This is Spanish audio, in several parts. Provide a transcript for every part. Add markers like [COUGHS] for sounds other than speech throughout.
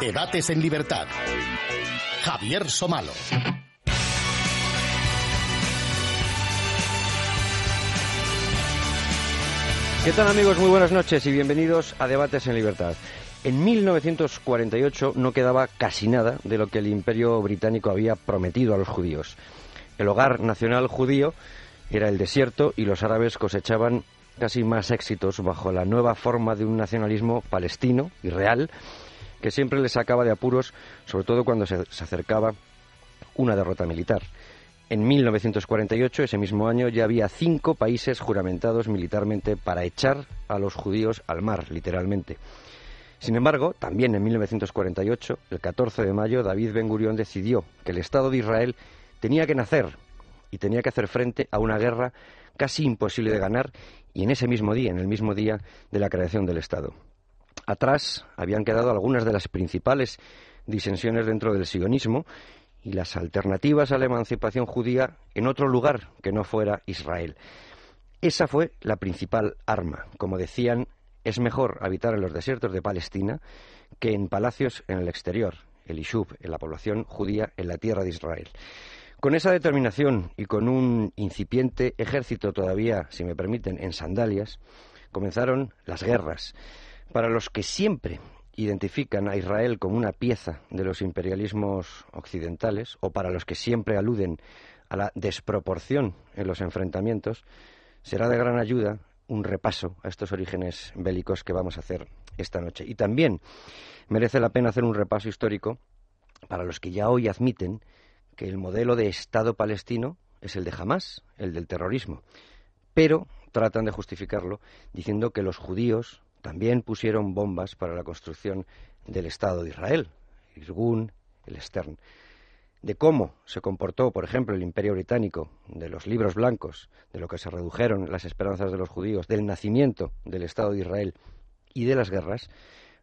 Debates en libertad. Javier Somalo. ¿Qué tal amigos? Muy buenas noches y bienvenidos a Debates en Libertad. En 1948 no quedaba casi nada de lo que el imperio británico había prometido a los judíos. El hogar nacional judío era el desierto y los árabes cosechaban casi más éxitos bajo la nueva forma de un nacionalismo palestino y real que siempre les sacaba de apuros, sobre todo cuando se, se acercaba una derrota militar. En 1948, ese mismo año, ya había cinco países juramentados militarmente para echar a los judíos al mar, literalmente. Sin embargo, también en 1948, el 14 de mayo, David Ben Gurión decidió que el Estado de Israel tenía que nacer y tenía que hacer frente a una guerra casi imposible de ganar y en ese mismo día, en el mismo día de la creación del Estado. Atrás habían quedado algunas de las principales disensiones dentro del sionismo y las alternativas a la emancipación judía en otro lugar que no fuera Israel. Esa fue la principal arma. Como decían, es mejor habitar en los desiertos de Palestina que en palacios en el exterior, el Ishub, en la población judía en la tierra de Israel. Con esa determinación y con un incipiente ejército todavía, si me permiten, en sandalias, comenzaron las guerras, para los que siempre identifican a Israel como una pieza de los imperialismos occidentales o para los que siempre aluden a la desproporción en los enfrentamientos, será de gran ayuda un repaso a estos orígenes bélicos que vamos a hacer esta noche. Y también merece la pena hacer un repaso histórico para los que ya hoy admiten que el modelo de Estado palestino es el de Hamas, el del terrorismo, pero tratan de justificarlo diciendo que los judíos también pusieron bombas para la construcción del Estado de Israel, Irgun, el Stern. De cómo se comportó, por ejemplo, el Imperio Británico, de los libros blancos, de lo que se redujeron las esperanzas de los judíos, del nacimiento del Estado de Israel y de las guerras,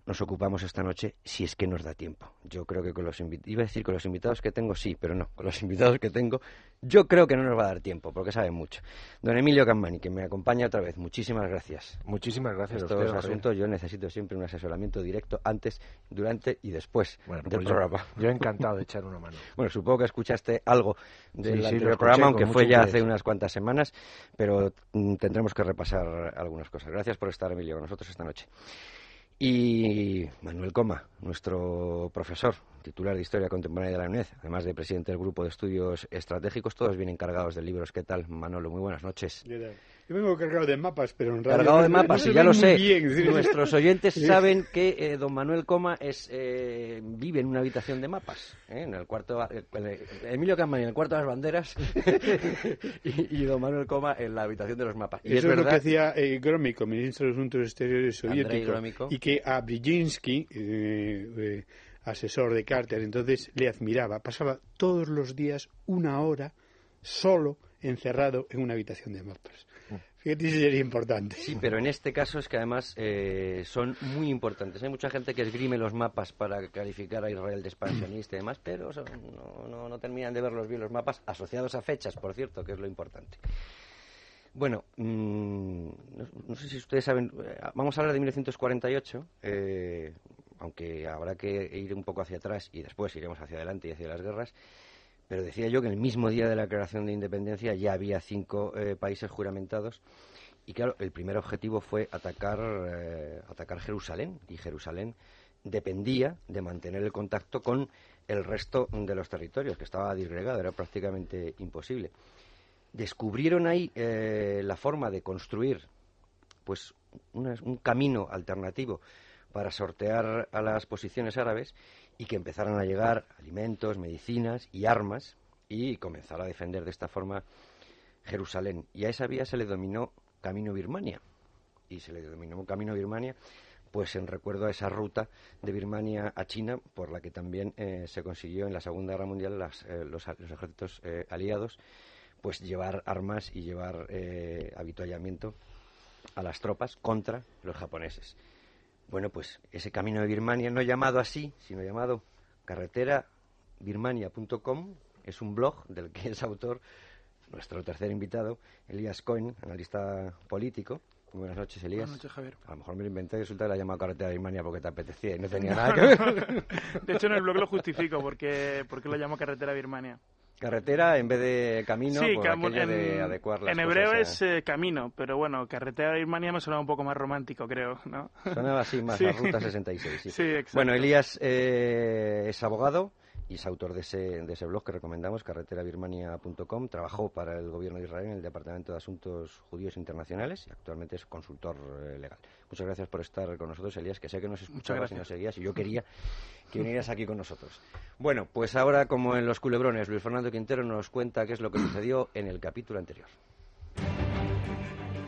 nos ocupamos esta noche si es que nos da tiempo. Yo creo que con los invitados, iba a decir con los invitados que tengo sí, pero no, con los [LAUGHS] invitados que tengo yo creo que no nos va a dar tiempo porque sabe mucho. Don Emilio Cammani, que me acompaña otra vez, muchísimas gracias. Muchísimas gracias. Estos a asuntos yo necesito siempre un asesoramiento directo antes, durante y después del pues programa. Yo, he encantado de echar una mano. [LAUGHS] bueno, supongo que escuchaste algo del programa, aunque fue ya hace unas cuantas semanas, pero mm, tendremos que repasar algunas cosas. Gracias por estar, Emilio, con nosotros esta noche. Y Manuel Coma, nuestro profesor, titular de Historia Contemporánea de la UNED, además de presidente del Grupo de Estudios Estratégicos, todos vienen cargados de libros. ¿Qué tal, Manolo? Muy buenas noches. Yo vengo cargado de mapas, pero en realidad... Cargado de [LAUGHS] mapas, y ya lo sé. Nuestros oyentes [LAUGHS] saben que eh, don Manuel Coma es, eh, vive en una habitación de mapas. ¿eh? En el cuarto... Emilio Campani en el cuarto de las banderas [LAUGHS] y, don Manuel Coma en la habitación de los mapas. Y Eso es, lo que decía Grómico, ministro de Asuntos Exteriores soviético, y que a Brzezinski, asesor de Carter, entonces le admiraba. Pasaba todos los días una hora solo encerrado en una habitación de mapas. Fíjate si sería importante. Sí, pero en este caso es que además eh, son muy importantes. Hay mucha gente que esgrime los mapas para calificar a Israel de expansionista y demás, pero no, no, terminan de verlos bien los mapas, asociados a fechas, por cierto, que es lo importante. Bueno, mm, no, sé si ustedes saben, eh, vamos a hablar de 1948, eh, aunque habrá que ir un poco hacia atrás y después iremos hacia adelante y hacia las guerras. Pero decía yo que el mismo día de la declaración de independencia ya había cinco eh, países juramentados y claro, el primer objetivo fue atacar, eh, atacar Jerusalén y Jerusalén dependía de mantener el contacto con el resto de los territorios, que estaba disgregado, era prácticamente imposible. Descubrieron ahí eh, la forma de construir pues un camino alternativo para sortear a las posiciones árabes y que empezaran a llegar alimentos, medicinas y armas y comenzar a defender de esta forma Jerusalén. Y a esa vía se le dominó Camino Birmania. Y se le denominó Camino Birmania pues en recuerdo a esa ruta de Birmania a China, por la que también eh, se consiguió en la Segunda Guerra Mundial eh, los, ejércitos eh, aliados, pues llevar armas y llevar habituallamiento a las tropas contra los japoneses. Bueno, pues ese camino de Birmania, no llamado así, sino llamado carreterabirmania.com es un blog del que es autor nuestro tercer invitado, Elías Cohen, analista político. Buenas noches, Elías. Buenas noches, Javier. A lo mejor me lo inventé y resulta que la llamado Carretera Birmania porque te apetecía y no tenía [LAUGHS] nada que ver. De hecho, en el blog lo justifico porque, porque lo llamo Carretera Birmania. Carretera en vez de camino, sí, por cam- en, de adecuar las en hebreo cosas es eh, camino, pero bueno, Carretera Birmania me suena un poco más romántico, creo, ¿no? Sonaba así más [LAUGHS] Sí. a Ruta 66. Sí. Sí, exacto. Bueno, Elías eh, es abogado y es autor de ese, de ese blog que recomendamos, carreterabirmania.com. Trabajó para el gobierno de Israel en el Departamento de Asuntos Judíos Internacionales y actualmente es consultor eh, legal. Muchas gracias por estar con nosotros, Elías, que sé que nos escuchabas y nos seguías y yo [LAUGHS] quería que vinieras aquí con nosotros. Bueno, pues ahora, como en Los Culebrones, Luis Fernando Quintero nos cuenta qué es lo que sucedió en el capítulo anterior.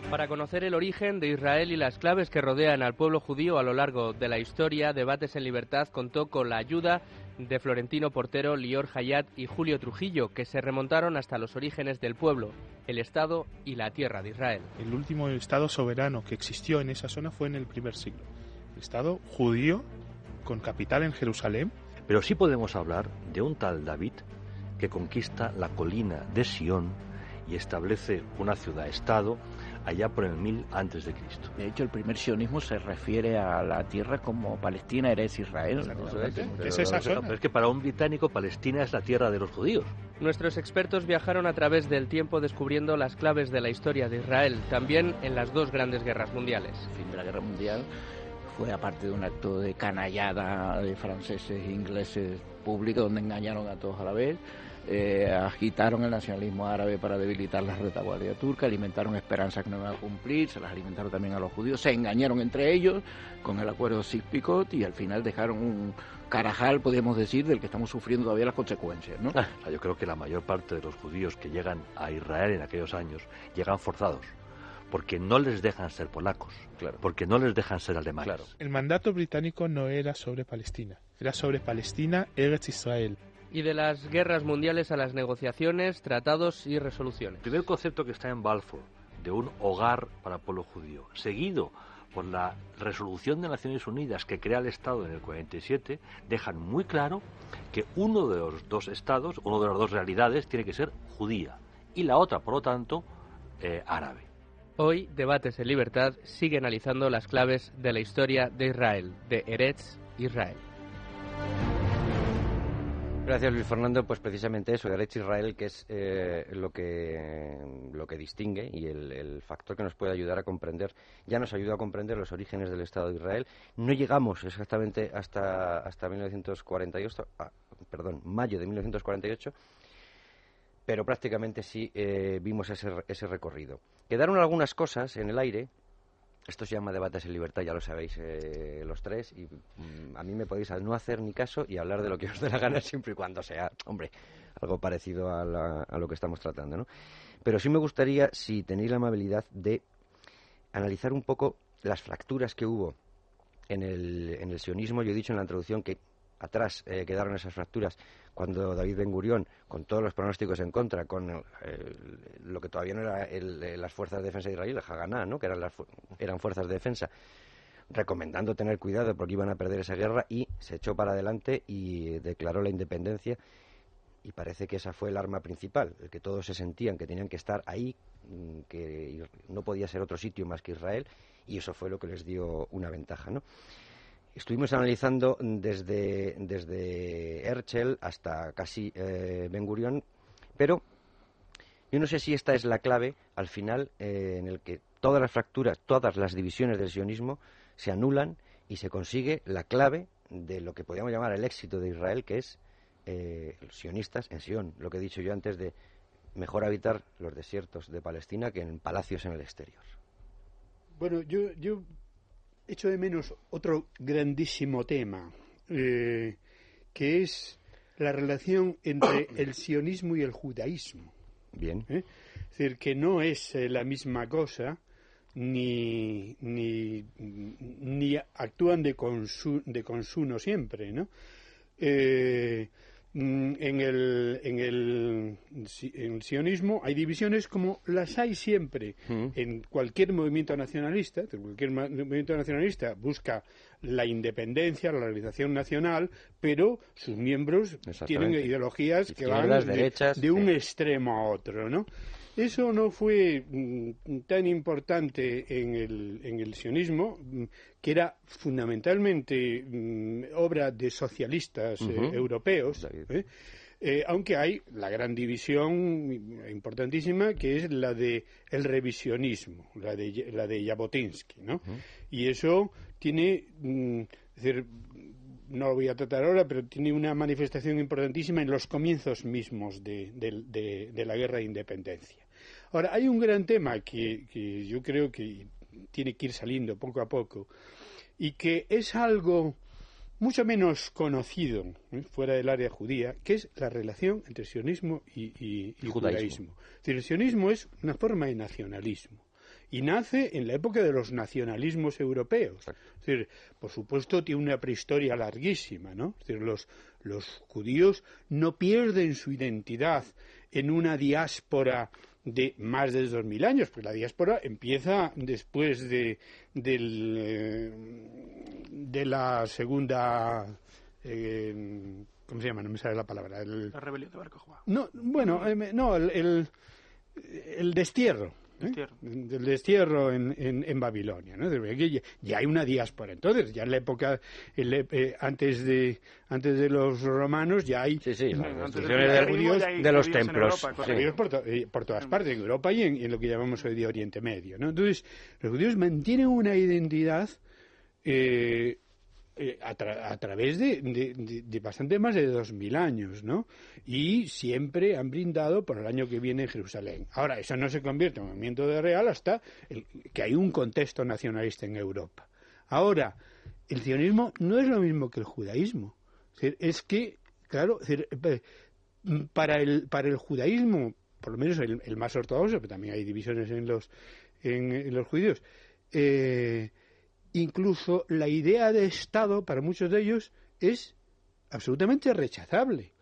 Para conocer el origen de Israel y las claves que rodean al pueblo judío a lo largo de la historia, Debates en Libertad contó con la ayuda de Florentino Portero, Lior Hayat y Julio Trujillo, que se remontaron hasta los orígenes del pueblo, el Estado y la tierra de Israel. El último Estado soberano que existió en esa zona fue en el primer siglo. El Estado judío, con capital en Jerusalén, Pero sí podemos hablar de un tal David que conquista la colina de Sión y establece una ciudad-estado allá por el 1000 antes de Cristo. De hecho, el primer sionismo se refiere a la tierra como Palestina, eres Israel. ¿Qué es esa zona? Pero es que para un británico Palestina es la tierra de los judíos. Nuestros expertos viajaron a través del tiempo descubriendo las claves de la historia de Israel, también en las dos grandes guerras mundiales. El fin de la guerra mundial fue aparte de un acto de canallada de franceses e ingleses público donde engañaron a todos a la vez. Eh, agitaron el nacionalismo árabe para debilitar la retaguardia turca, alimentaron esperanzas que no iban a cumplir, se las alimentaron también a los judíos, se engañaron entre ellos con el acuerdo Sykes-Picot y al final dejaron un carajal, podríamos decir, del que estamos sufriendo todavía las consecuencias, ¿no? Sea, yo creo que la mayor parte de los judíos que llegan a Israel en aquellos años llegan forzados. Porque no les dejan ser polacos, porque no les dejan ser alemanes. el mandato británico no era sobre Palestina, era sobre Palestina, Eretz Israel. Y de las guerras mundiales a las negociaciones, tratados y resoluciones. El primer concepto que está en Balfour, de un hogar para el pueblo judío, seguido por la resolución de Naciones Unidas que crea el Estado en el 47, dejan muy claro que uno de los dos estados, uno de las dos realidades, tiene que ser judía y la otra, por lo tanto, eh, árabe. Hoy, Debates en Libertad sigue analizando las claves de la historia de Israel, de Eretz Israel. Gracias, Luis Fernando. Pues precisamente eso, Eretz Israel, que es eh, lo, que, lo que distingue y el, el factor que nos puede ayudar a comprender, ya nos ayuda a comprender los orígenes del Estado de Israel. No llegamos exactamente hasta, hasta 1948, ah, perdón, mayo de 1948, pero prácticamente sí eh, vimos ese, ese recorrido. Quedaron algunas cosas en el aire. Esto se llama debates en libertad, ya lo sabéis eh, los tres, y mm, a mí me podéis no hacer ni caso y hablar de lo que os dé la gana siempre y cuando sea, hombre, algo parecido a, la- a lo que estamos tratando, ¿no? Pero sí me gustaría, si tenéis la amabilidad, de analizar un poco las fracturas que hubo en el, en el sionismo. Yo he dicho en la introducción que atrás eh, quedaron esas fracturas cuando David Ben Gurión, con todos los pronósticos en contra, con eh, lo que todavía no era el- las fuerzas de defensa de Israel, el Haganá, ¿no? que eran, las, eran fuerzas de defensa, recomendando tener cuidado porque iban a perder esa guerra y se echó para adelante y declaró la independencia y parece que esa fue el arma principal, el que todos se sentían que tenían que estar ahí, mm, que no podía ser otro sitio más que Israel y eso fue lo que les dio una ventaja, ¿no? Estuvimos analizando desde, desde Herschel hasta casi eh, Ben Gurión, pero yo no sé si esta es la clave al final eh, en el que todas las fracturas, todas las divisiones del sionismo se anulan y se consigue la clave de lo que podríamos llamar el éxito de Israel, que es eh, los sionistas en Sion, lo que he dicho yo antes de mejor habitar los desiertos de Palestina que en palacios en el exterior. Bueno, yo, yo echo de menos otro grandísimo tema, eh, que es la relación entre [COUGHS] el sionismo y el judaísmo. Bien. ¿eh? Es decir, que no es eh, la misma cosa, ni, ni, ni actúan de, consu- de consuno siempre, ¿no? Eh, en el, en, el, en el sionismo hay divisiones como las hay siempre Mm. en cualquier movimiento nacionalista. Cualquier movimiento nacionalista busca la independencia, la realización nacional, pero sus miembros tienen ideologías que van de, derechas, de un sí. extremo a otro, ¿no? Eso no fue mm, tan importante en el, en el sionismo, mm, que era fundamentalmente mm, obra de socialistas eh, europeos. ¿eh? Eh, aunque hay la gran división importantísima que es la de el revisionismo, la de la de Jabotinsky, ¿no? Y eso tiene, es decir, no lo voy a tratar ahora, pero tiene una manifestación importantísima en los comienzos mismos de, de- de- de la guerra de independencia. Ahora, hay un gran tema que, que yo creo que tiene que ir saliendo poco a poco y que es algo mucho menos conocido ¿eh? fuera del área judía, que es la relación entre sionismo y, y- y judaísmo. el sionismo es una forma de nacionalismo y nace en la época de los nacionalismos europeos. Es decir, por supuesto, tiene una prehistoria larguísima, ¿no? Es decir, los, los judíos no pierden su identidad en una diáspora de más de dos mil años, porque la diáspora empieza después de, del, eh, de la segunda... eh, ¿Cómo se llama? No me sale la palabra. El- La rebelión de Barco Jubá. no, bueno, eh, no, el, el, el destierro. ¿Eh? Destierro. Del destierro en, en, en Babilonia. ¿no? Ya, ya hay una diáspora. Entonces, ya en la época, en la- eh, antes, de, antes de los romanos, ya hay Sí, las destrucciones de, hay de los judíos en templos. Europa, sí. judíos por, to- eh, por todas partes, en Europa y en, en lo que llamamos hoy día Oriente Medio. ¿no? Entonces, los judíos mantienen una identidad eh, eh, a, tra- a través de, bastante más de dos mil años, ¿no? Y siempre han brindado por el año que viene en Jerusalén. Ahora, eso no se convierte en movimiento de real hasta el- que hay un contexto nacionalista en Europa. Ahora, el sionismo no es lo mismo que el judaísmo. Es, que, claro, eh, para el, para el judaísmo, por lo menos el, el más ortodoxo, pero también hay divisiones en los, en, en los judíos, eh, incluso la idea de Estado para muchos de ellos es absolutamente rechazable.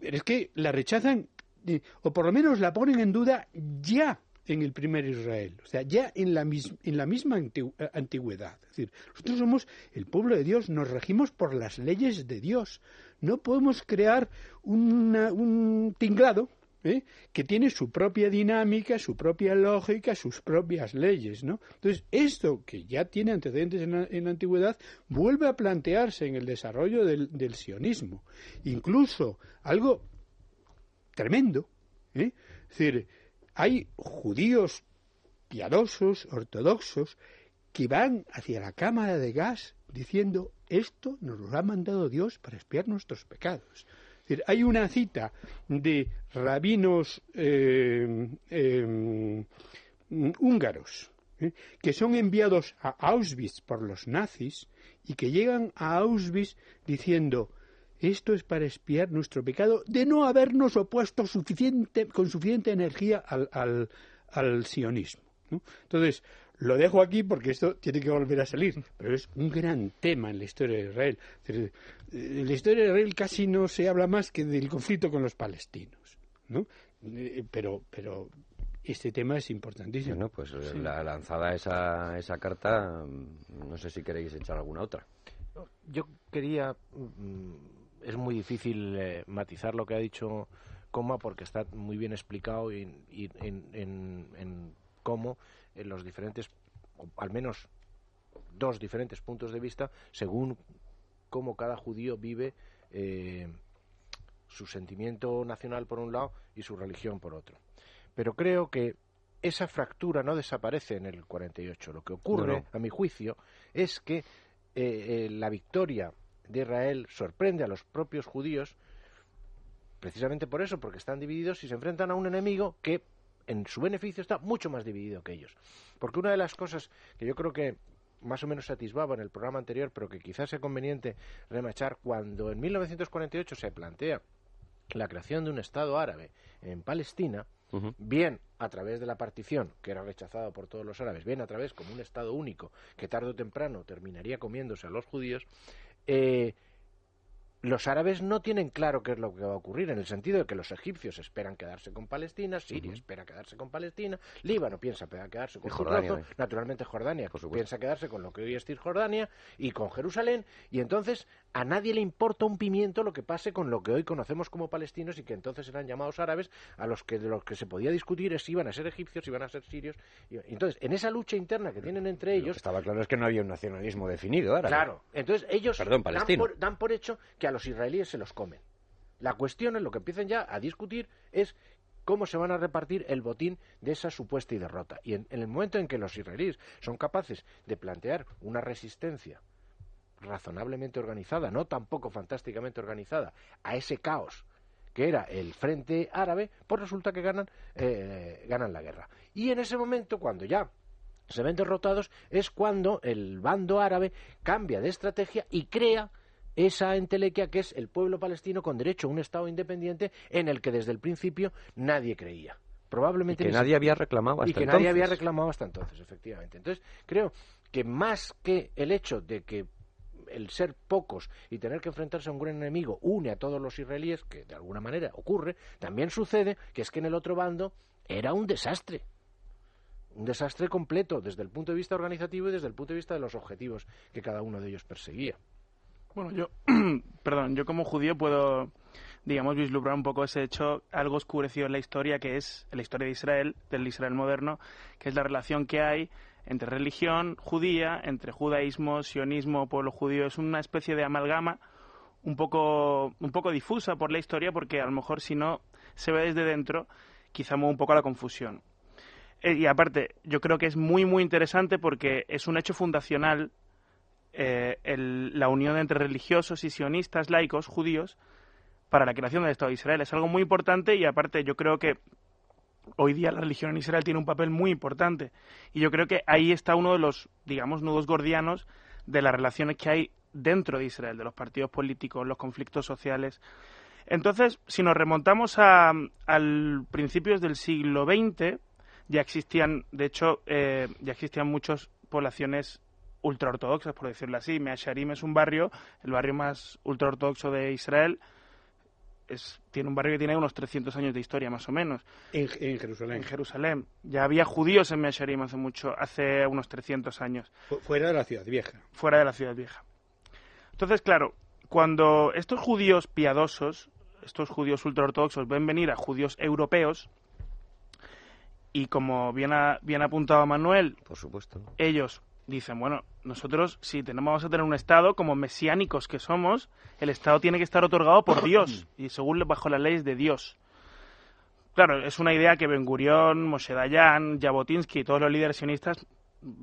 Pero es que la rechazan, eh, o por lo menos la ponen en duda ya en el primer Israel, o sea, ya en la, en la misma eh, antigüedad. Es decir, nosotros somos el pueblo de Dios, nos regimos por las leyes de Dios. No podemos crear un tinglado ¿eh? que tiene su propia dinámica, su propia lógica, sus propias leyes, ¿no? Entonces, esto que ya tiene antecedentes en la, en la antigüedad vuelve a plantearse en el desarrollo del, sionismo. Incluso algo tremendo, ¿eh? Es decir, hay judíos piadosos, ortodoxos, que van hacia la cámara de gas diciendo esto nos lo ha mandado Dios para expiar nuestros pecados. Hay una cita de rabinos eh, eh, húngaros ¿eh? que son enviados a Auschwitz por los nazis y que llegan a Auschwitz diciendo esto es para expiar nuestro pecado de no habernos opuesto suficiente, con suficiente energía al, al, al sionismo. Entonces, lo dejo aquí porque esto tiene que volver a salir, pero es un gran tema en la historia de Israel. Eh, En la historia de Israel casi no se habla más que del conflicto con los palestinos, ¿no? Eh, Pero, pero este tema es importantísimo. Bueno, pues eh, la lanzada esa, esa carta, mm, no sé si queréis echar alguna otra. Yo quería. mm, Es muy difícil eh, matizar lo que ha dicho Coma porque está muy bien explicado y, y en, en- en cómo en los diferentes, o al menos dos diferentes puntos de vista, según cómo cada judío vive eh, su sentimiento nacional por un lado y su religión por otro. Pero creo que esa fractura no desaparece en el 48. Lo que ocurre, No, no. a mi juicio, es que eh, eh, la victoria de Israel sorprende a los propios judíos precisamente por eso, porque están divididos y se enfrentan a un enemigo que en su beneficio está mucho más dividido que ellos. Porque una de las cosas que yo creo que más o menos se atisbaba en el programa anterior, pero que quizás sea conveniente remachar, cuando en 1948 se plantea la creación de un Estado árabe en Palestina, bien a través de la partición, que era rechazado por todos los árabes, bien a través como un Estado único, que tarde o temprano terminaría comiéndose a los judíos, eh, los árabes no tienen claro qué es lo que va a ocurrir, en el sentido de que los egipcios esperan quedarse con Palestina, Siria espera quedarse con Palestina, Líbano piensa quedarse con Jordania, naturalmente Jordania piensa quedarse con lo que hoy es Cisjordania y con Jerusalén, y entonces a nadie le importa un pimiento lo que pase con lo que hoy conocemos como palestinos y que entonces eran llamados árabes, a los que de los que se podía discutir es si iban a ser egipcios, si iban a ser sirios. Y, entonces, en esa lucha interna que tienen entre ellos... estaba claro es que no había un nacionalismo definido árabe. Claro, entonces ellos dan por hecho que a los israelíes se los comen. La cuestión en lo que empiezan ya a discutir es cómo se van a repartir el botín de esa supuesta y derrota. Y en, el momento en que los israelíes son capaces de plantear una resistencia razonablemente organizada, no tampoco fantásticamente organizada, a ese caos que era el frente árabe, pues resulta que ganan, eh, ganan la guerra. Y en ese momento, cuando ya se ven derrotados, es cuando el bando árabe cambia de estrategia y crea esa entelequia que es el pueblo palestino con derecho a un Estado independiente en el que desde el principio nadie creía. Probablemente que nadie había reclamado hasta y que nadie había reclamado hasta entonces, efectivamente. Entonces creo que más que el hecho de que el ser pocos y tener que enfrentarse a un gran enemigo une a todos los israelíes, que de alguna manera ocurre, también sucede que es que en el otro bando era un desastre. Un desastre completo desde el punto de vista organizativo y desde el punto de vista de los objetivos que cada uno de ellos perseguía. Bueno, yo, [CLEARS THROAT] perdón, yo como judío puedo, digamos, vislumbrar un poco ese hecho algo oscurecido en la historia, que es la historia de Israel, del Israel moderno, que es la relación que hay entre religión judía, entre judaísmo, sionismo, pueblo judío. Es una especie de amalgama un poco, un poco difusa por la historia, porque a lo mejor si no se ve desde dentro, quizá mueve un poco la confusión. Eh, y aparte, yo creo que es muy, muy interesante porque es un hecho fundacional eh, la unión entre religiosos y sionistas, laicos, judíos, para la creación del Estado de Israel. Es algo muy importante y aparte yo creo que hoy día la religión en Israel tiene un papel muy importante. Y yo creo que ahí está uno de los, digamos, nudos gordianos de las relaciones que hay dentro de Israel, de los partidos políticos, los conflictos sociales. Entonces, si nos remontamos a, principios del siglo XX, ya existían, de hecho, eh, ya existían muchas poblaciones ultraortodoxas, por decirlo así. Measharim es un barrio, el barrio más ultraortodoxo de Israel. Es, tiene un barrio que tiene unos 300 años de historia, más o menos. En, Jerusalén. En Jerusalén. Ya había judíos en Measharim hace mucho, hace unos 300 años. Fuera de la ciudad vieja. Fuera de la ciudad vieja. Entonces, claro, cuando estos judíos piadosos, estos judíos ultraortodoxos, ven venir a judíos europeos, y como bien ha, bien ha apuntado Manuel, por supuesto, ellos dicen, bueno, nosotros si tenemos, vamos a tener un Estado, como mesiánicos que somos, el Estado tiene que estar otorgado por Dios [CLEARS THROAT] y según bajo las leyes de Dios. Claro, es una idea que Ben Gurión, Moshe Dayan, Jabotinsky y todos los líderes sionistas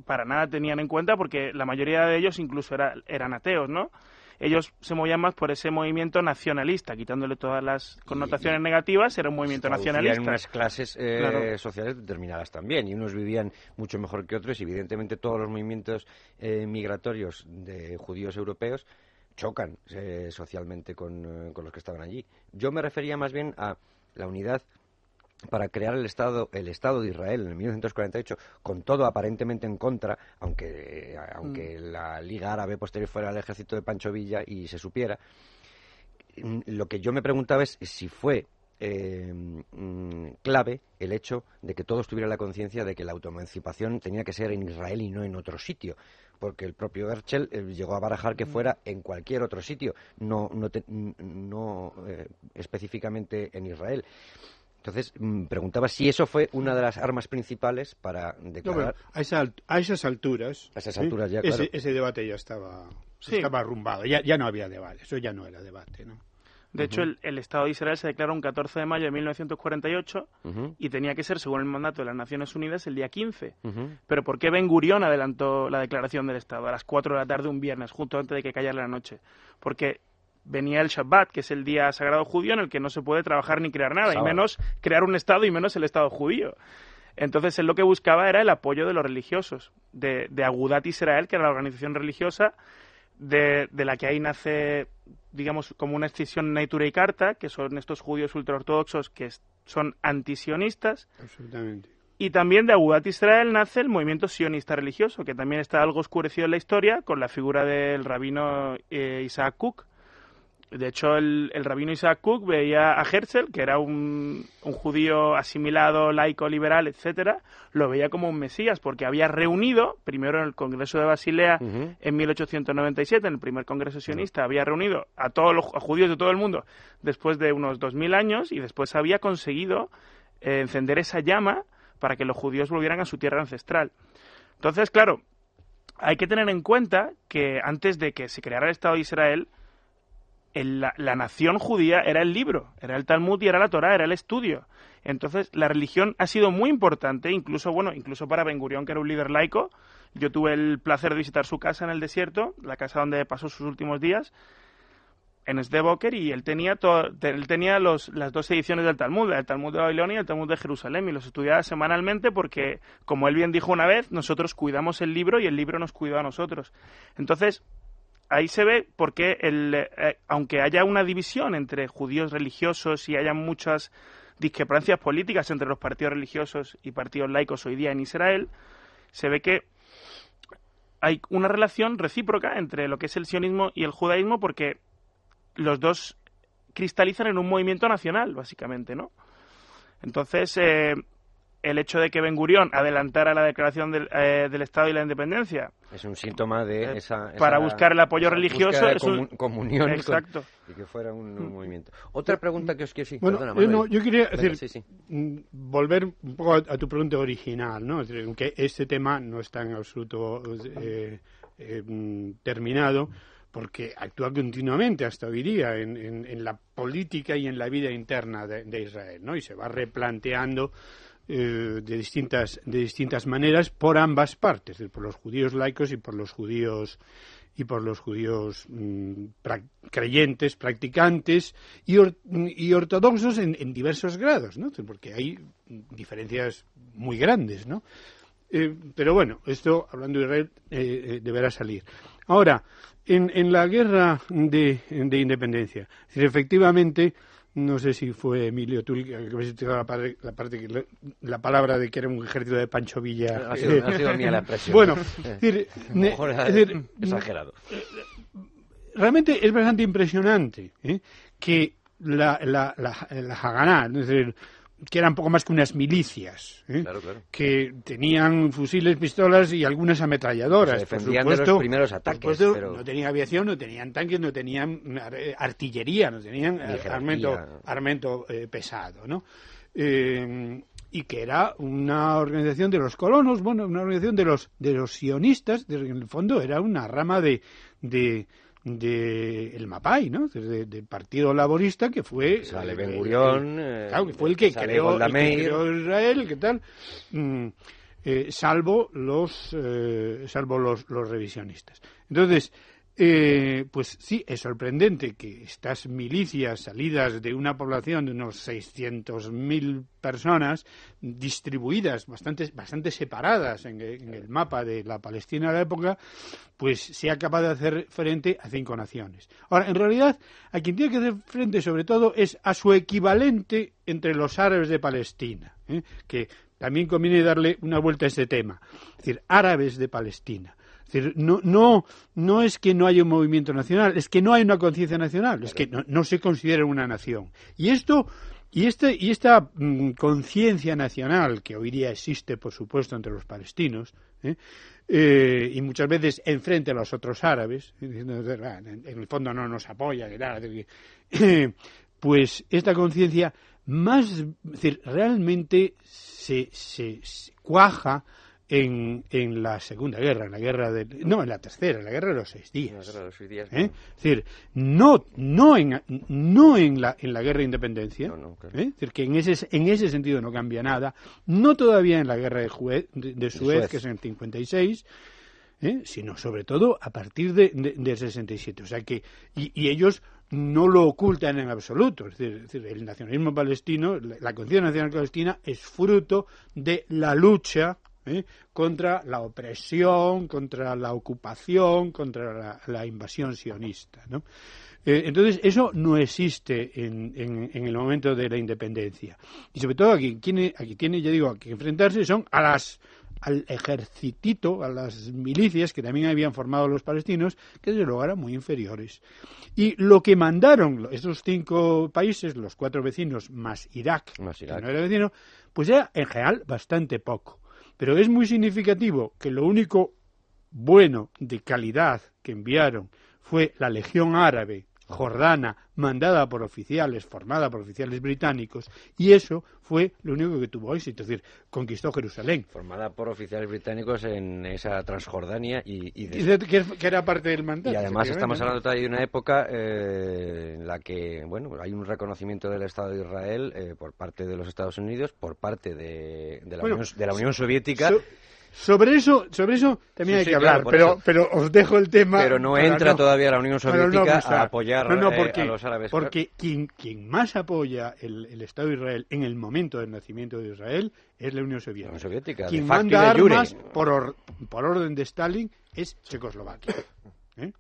para nada tenían en cuenta porque la mayoría de ellos incluso eran ateos, ¿no? Ellos se movían más por ese movimiento nacionalista, quitándole todas las connotaciones negativas, era un movimiento nacionalista. en unas clases eh, sociales determinadas también, y unos vivían mucho mejor que otros, y evidentemente todos los movimientos eh, migratorios de judíos europeos chocan eh, socialmente con, con los que estaban allí. Yo me refería más bien a la unidad para crear el Estado, el Estado de Israel en 1948, con todo aparentemente en contra, aunque, aunque mm. la Liga Árabe posterior fuera el ejército de Pancho Villa y se supiera, mm, lo que yo me preguntaba es si fue eh, mm, clave el hecho de que todos tuvieran la conciencia de que la autoemancipación tenía que ser en Israel y no en otro sitio, porque el propio Herschel eh, llegó a barajar que fuera en cualquier otro sitio, no, no, no eh, específicamente en Israel. Entonces, mm, preguntaba si eso fue una de las armas principales para declarar... a, esas alturas... A esas alturas ya, ese, debate ya estaba, estaba arrumbado, ya, ya no había debate, eso ya no era debate, ¿no? De hecho, el, Estado de Israel se declaró un 14 de mayo de 1948 y tenía que ser, según el mandato de las Naciones Unidas, el día 15. Pero ¿por qué Ben Gurión adelantó la declaración del Estado a las 4 de la tarde un viernes, justo antes de que cayera la noche? Porque venía el Shabbat, que es el día sagrado judío en el que no se puede trabajar ni crear nada, y menos crear un Estado y menos el Estado judío. Entonces él lo que buscaba era el apoyo de los religiosos, de, de Agudat Israel, que era la organización religiosa de, de, la que ahí nace, digamos, como una escisión Naitura y Carta, que son estos judíos ultraortodoxos que son antisionistas. Absolutamente. Y también de Agudat Israel nace el movimiento sionista religioso, que también está algo oscurecido en la historia, con la figura del rabino eh, Isaac Cook, de hecho, el, el, rabino Isaac Cook veía a Herzl, que era un, un, judío asimilado, laico, liberal, etcétera, lo veía como un mesías, porque había reunido, primero en el Congreso de Basilea uh -huh. en 1897, en el primer Congreso sionista, uh -huh. había reunido a todos los a judíos de todo el mundo después de unos 2000 años y después había conseguido eh, encender esa llama para que los judíos volvieran a su tierra ancestral. Entonces, claro, hay que tener en cuenta que antes de que se creara el Estado de Israel, la, nación judía era el libro, era el Talmud y era la Torah, era el estudio. Entonces, la religión ha sido muy importante, incluso, bueno, incluso para Ben Gurión, que era un líder laico. Yo tuve el placer de visitar su casa en el desierto, la casa donde pasó sus últimos días, en Sdeboker, y él tenía, él tenía los, las dos ediciones del Talmud, el Talmud de Babilonia y el Talmud de Jerusalén, y los estudiaba semanalmente porque, como él bien dijo una vez, nosotros cuidamos el libro y el libro nos cuida a nosotros. Entonces, ahí se ve porque el, eh, aunque haya una división entre judíos religiosos y haya muchas discrepancias políticas entre los partidos religiosos y partidos laicos hoy día en Israel, se ve que hay una relación recíproca entre lo que es el sionismo y el judaísmo porque los dos cristalizan en un movimiento nacional, básicamente, ¿no? Entonces, eh, el hecho de que Ben Gurión adelantara la declaración del, eh, del, Estado y la independencia. Es un síntoma de esa, esa para buscar el apoyo religioso de es un... comunión exacto. con, y que fuera un, un, movimiento. Otra pregunta que os quiero sí, bueno, perdona, yo, no, yo quería Venga, decir sí, sí. volver un poco a, a, tu pregunta original no es decir, aunque este tema no está en absoluto eh, eh, terminado porque actúa continuamente hasta hoy día en, en, en, la política y en la vida interna de, de Israel, ¿no? Y se va replanteando eh, de distintas de distintas maneras por ambas partes, por los judíos laicos y por los judíos y por los judíos pra creyentes, practicantes y, or y ortodoxos en, en, diversos grados, ¿no? Porque hay diferencias muy grandes, ¿no? Eh, pero bueno, esto, hablando de Israel, eh, eh deberá salir. Ahora, en, en la guerra de, de independencia, efectivamente, no sé si fue Emilio tú que habéis la, parte, la, parte que, la, palabra de que era un ejército de Pancho Villa. Ha sido, ha sido mía la [LAUGHS] expresión. Bueno, es [LAUGHS] decir, es decir, exagerado. Realmente es bastante impresionante ¿eh? que la, la, la, la Haganá, es decir, que eran poco más que unas milicias, ¿eh? claro, claro. que tenían fusiles, pistolas y algunas ametralladoras. Se defendían por supuesto, de los primeros ataques. Por supuesto, pero... no tenían aviación, no tenían tanques, no tenían artillería, no tenían armamento, armamento eh, pesado, ¿no? Eh, y que era una organización de los colonos, bueno, una organización de los de los sionistas, en el fondo era una rama de, de de el Mapai, ¿no? Del de Partido Laborista que fue sale Ben Gurión, eh, claro, que fue el que, creó, el que creó Israel, ¿qué tal? Mm, eh, salvo los eh, salvo los, los revisionistas. Entonces, eh, pues sí, es sorprendente que estas milicias salidas de una población de unos 600.000 personas, distribuidas, bastante, bastante separadas en, el mapa de la Palestina de la época, pues sea capaz de hacer frente a cinco naciones. Ahora, en realidad, a quien tiene que hacer frente sobre todo es a su equivalente entre los árabes de Palestina, ¿eh? que también conviene darle una vuelta a este tema. Es decir, árabes de Palestina. Es decir, no, no, no es que no haya un movimiento nacional, es que no hay una conciencia nacional, claro. es que no, no, se considera una nación. Y esto, y, este, y esta mmm, conciencia nacional que hoy día existe, por supuesto, entre los palestinos, ¿eh? Eh, y muchas veces enfrente a los otros árabes, diciendo, en, el fondo no nos apoya, pues esta conciencia más, es decir, realmente se, se, se cuaja en, en, la Segunda Guerra, en la guerra de, no, en la tercera, en la guerra de los seis días. La guerra de los seis días ¿Eh? Es decir, no, no, en, no en, la, en la guerra de independencia, no, no, claro. ¿eh? es decir, que en ese, en ese sentido no cambia nada, no todavía en la guerra de, Jue, de, de, Suez, de Suez, que es en el 56, ¿eh? sino sobre todo a partir de, de, del 67. O sea que, y, y ellos no lo ocultan en absoluto. Es decir, es decir, el nacionalismo palestino, la, la conciencia nacional palestina es fruto de la lucha ¿eh? contra la opresión, contra la ocupación, contra la, la invasión sionista. ¿no? Eh, entonces, eso no existe en, en, en, el momento de la independencia. Y sobre todo, aquí tiene, aquí tiene, ya digo, que enfrentarse son a las al ejercitito, a las milicias que también habían formado los palestinos, que desde luego eran muy inferiores. Y lo que mandaron esos cinco países, los cuatro vecinos más Irak, Más Irak. que no era vecino, pues era en general bastante poco. Pero es muy significativo que lo único bueno de calidad que enviaron fue la Legión Árabe jordana mandada por oficiales, formada por oficiales británicos, y eso fue lo único que tuvo éxito, es decir, conquistó Jerusalén. Formada por oficiales británicos en esa Transjordania y, y Y de- de- que, que era parte del mandato. Y además estamos hablando todavía de una época eh, en la que, bueno, hay un reconocimiento del Estado de Israel eh, por parte de los Estados Unidos, por parte de, de la, Bueno, Unión, de la Unión Soviética, So- sobre eso, sobre eso también Sí, hay sí, que hablar, pero, pero os dejo el tema. pero no entra todavía la Unión no Soviética mostrar. a apoyar No, no, eh, porque, a los árabes. Porque quien, quien más apoya el, el Estado de Israel en el momento del nacimiento de Israel es la Unión La Soviética. Unión Soviética, Quien manda armas por, or- por orden de Stalin es Checoslovaquia. ¿eh?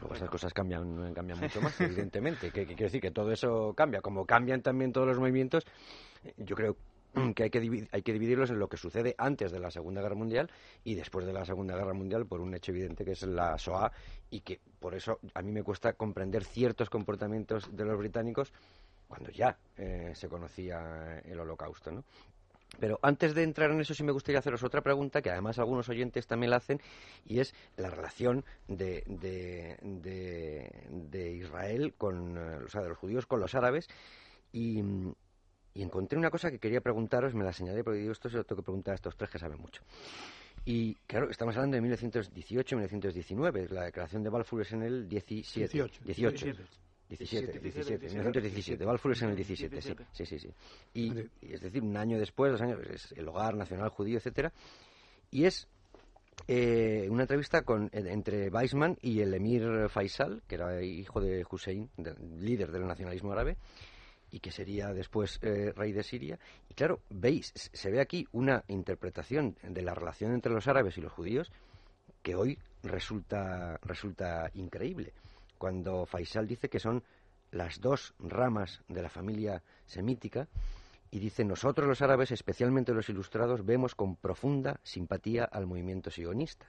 Luego esas cosas cambian, cambian mucho más, evidentemente. Que, que quiere decir que todo eso cambia. Como cambian también todos los movimientos, eh, yo creo [CLEARS THROAT] que hay que, hay que dividirlos en lo que sucede antes de la Segunda Guerra Mundial y después de la Segunda Guerra Mundial por un hecho evidente que es la SOA y que por eso a mí me cuesta comprender ciertos comportamientos de los británicos cuando ya eh, se conocía el holocausto, ¿no? Pero antes de entrar en eso sí me gustaría haceros otra pregunta que además algunos oyentes también la hacen y es la relación de, de, de- de Israel con, eh, o sea, de los judíos con los árabes y, y encontré una cosa que quería preguntaros, me la señalé porque digo esto se lo tengo que preguntar a estos tres que saben mucho. Y claro, estamos hablando de 1918-1919, la declaración de Balfour es en el 17, 18. 18. 17, 17, 1917. Balfour es en el 17, sí, sí, sí. sí. Y, es decir, un año después, dos años, es el hogar nacional judío, etcétera. Y es eh, una entrevista con, en- entre Weizmann y el emir Faisal, que era hijo de Hussein, de- líder del nacionalismo árabe, y que sería después eh, rey de Siria. Y claro, veis, se ve aquí una interpretación de la relación entre los árabes y los judíos que hoy resulta, resulta increíble. Cuando Faisal dice que son las dos ramas de la familia semítica y dice nosotros los árabes, especialmente los ilustrados, vemos con profunda simpatía al movimiento sionista.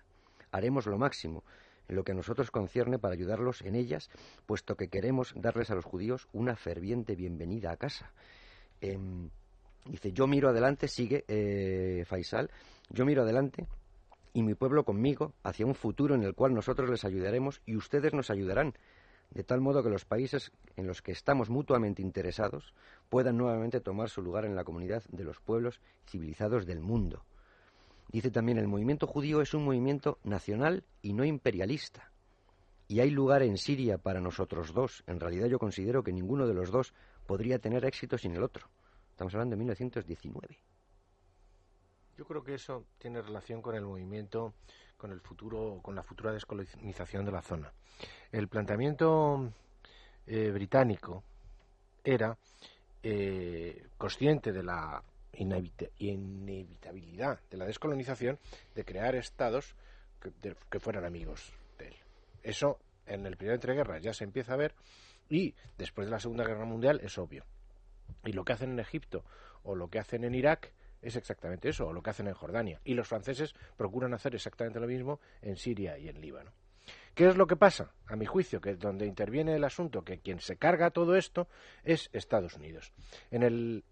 Haremos lo máximo lo que a nosotros concierne para ayudarlos en ellas, puesto que queremos darles a los judíos una ferviente bienvenida a casa. Em, dice, yo miro adelante, sigue eh, Faisal, yo miro adelante y mi pueblo conmigo hacia un futuro en el cual nosotros les ayudaremos y ustedes nos ayudarán, de tal modo que los países en los que estamos mutuamente interesados puedan nuevamente tomar su lugar en la comunidad de los pueblos civilizados del mundo. Dice también, el movimiento judío es un movimiento nacional y no imperialista. Y hay lugar en Siria para nosotros dos. En realidad yo considero que ninguno de los dos podría tener éxito sin el otro. Estamos hablando de 1919. Yo creo que eso tiene relación con el movimiento, con el futuro, con la futura descolonización de la zona. El planteamiento eh, británico era eh, consciente de la inevitabilidad de la descolonización de crear estados que, fueran amigos de él. Eso en el periodo de entreguerras ya se empieza a ver y después de la Segunda Guerra Mundial es obvio. Y lo que hacen en Egipto o lo que hacen en Irak es exactamente eso, o lo que hacen en Jordania. Y los franceses procuran hacer exactamente lo mismo en Siria y en Líbano. ¿Qué es lo que pasa? A mi juicio, que donde interviene el asunto, que quien se carga todo esto es Estados Unidos. En el,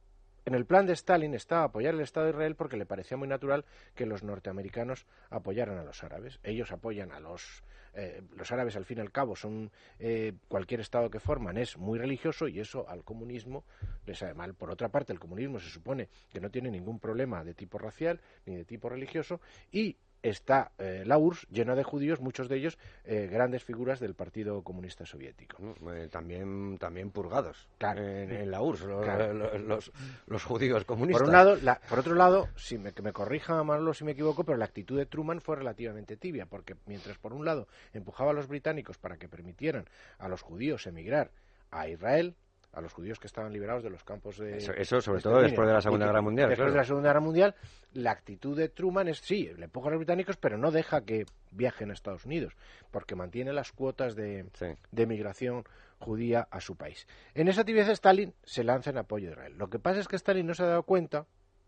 en el plan de Stalin estaba apoyar el Estado de Israel porque le parecía muy natural que los norteamericanos apoyaran a los árabes. Ellos apoyan a los... eh, los árabes, al fin y al cabo, son... eh, cualquier Estado que forman es muy religioso y eso al comunismo le sabe mal. Por otra parte, el comunismo se supone que no tiene ningún problema de tipo racial ni de tipo religioso y está eh, la URSS llena de judíos, muchos de ellos eh, grandes figuras del Partido Comunista Soviético. ¿no? Eh, también, también purgados Claro. en, en la URSS, los, Claro. los, los- los judíos comunistas. Por un lado, la- por otro lado, si me, que me corrija Manolo si me equivoco, pero la actitud de Truman fue relativamente tibia, porque mientras por un lado empujaba a los británicos para que permitieran a los judíos emigrar a Israel, a los judíos que estaban liberados de los campos de Eso, eso sobre de todo después de la Segunda Guerra Mundial. Después claro. de la Segunda Guerra Mundial, la actitud de Truman es sí, le empuja a los británicos, pero no deja que viajen a Estados Unidos, porque mantiene las cuotas de, Sí. de migración judía a su país. En esa tibieza Stalin se lanza en apoyo de Israel. Lo que pasa es que Stalin no se ha dado cuenta,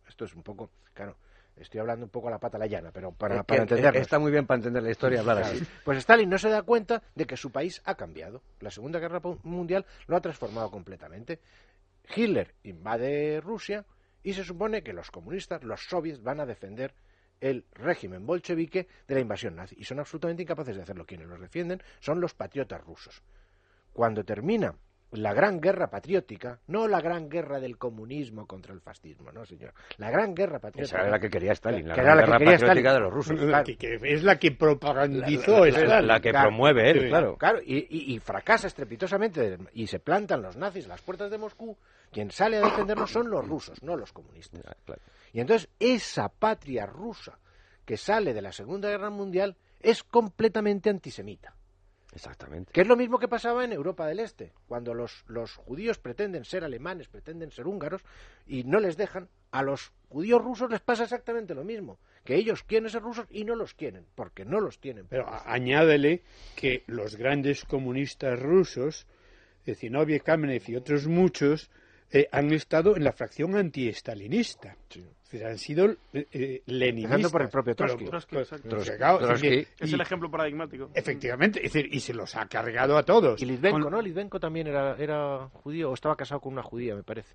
esto es un poco, claro, Estoy hablando un poco a la pata la llana, pero para, Es eh, Está muy bien para entender la historia hablar así. Pues Stalin no se da cuenta de que su país ha cambiado. La Segunda Guerra Mundial lo ha transformado completamente. Hitler invade Rusia y se supone que los comunistas, los soviets, van a defender el régimen bolchevique de la invasión nazi y son absolutamente incapaces de hacerlo. Quienes los defienden son los patriotas rusos. Cuando termina la gran guerra patriótica, no la gran guerra del comunismo contra el fascismo, no señor, la gran guerra patriótica. Esa era la que quería Stalin, la Que gran era la que guerra quería patriótica Stalin. de los rusos. Claro. Que, que es la que propagandizó La- la- Stalin. la que Claro. promueve él, Sí. claro. Claro, y, y- y fracasa estrepitosamente y se plantan los nazis a las puertas de Moscú. Quien sale a defenderlos son los rusos, no los comunistas. Ah, claro. Y entonces esa patria rusa que sale de la Segunda Guerra Mundial es completamente antisemita. Exactamente. Que es lo mismo que pasaba en Europa del Este, cuando los, los judíos pretenden ser alemanes, pretenden ser húngaros y no les dejan, a los judíos rusos les pasa exactamente lo mismo, que ellos quieren ser rusos y no los quieren, porque no los tienen. Pero añádele que los grandes comunistas rusos, Zinoviev, Kamenev y otros muchos, eh, han estado en la fracción antiestalinista. Es decir, han sido eh, eh, leninistas. Empezando por el propio Pero- Trotsky. Trotsky, pero- exacto. pero, claro, es Trotsky. decir, Es y- el ejemplo paradigmático. Efectivamente, es decir, y se los ha cargado a todos. Y Litvenko, ¿no? Litvenko también era, era judío o estaba casado con una judía, me parece.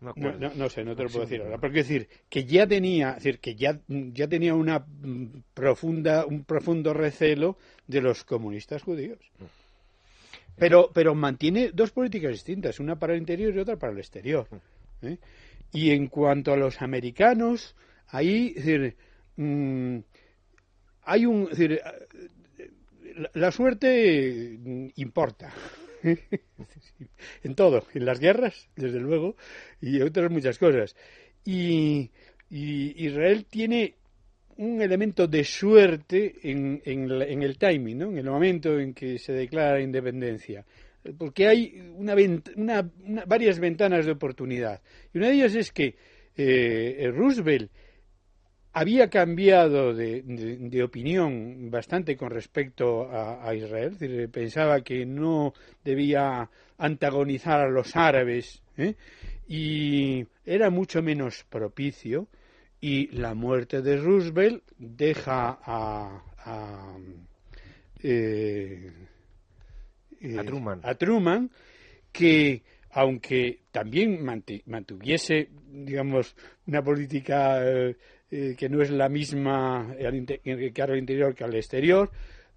No sé, no te lo puedo decir ahora. Porque es decir, que ya tenía, es decir, que ya, ya tenía una mm, profunda, un profundo recelo de los comunistas judíos. Pero, pero mantiene dos políticas distintas, una para el interior y otra para el exterior. ¿eh? Y en cuanto a los americanos, ahí, mm, hay un, la, suerte importa. [LAUGHS] en todo, en las guerras, desde luego, y otras muchas cosas. Y, y Israel tiene un elemento de suerte en, en, en el timing, ¿no? en el momento en que se declara la independencia. Porque hay una, vent- una- varias ventanas de oportunidad. Y una de ellas es que eh, Roosevelt había cambiado de, opinión bastante con respecto a, Israel. Pensaba que no debía antagonizar a los árabes ¿eh? y era mucho menos propicio. Y la muerte de Roosevelt deja a, eh, eh, A Truman. a Truman, que aunque también mantuviese, digamos, una política eh, eh, que no es la misma que al interior que al exterior,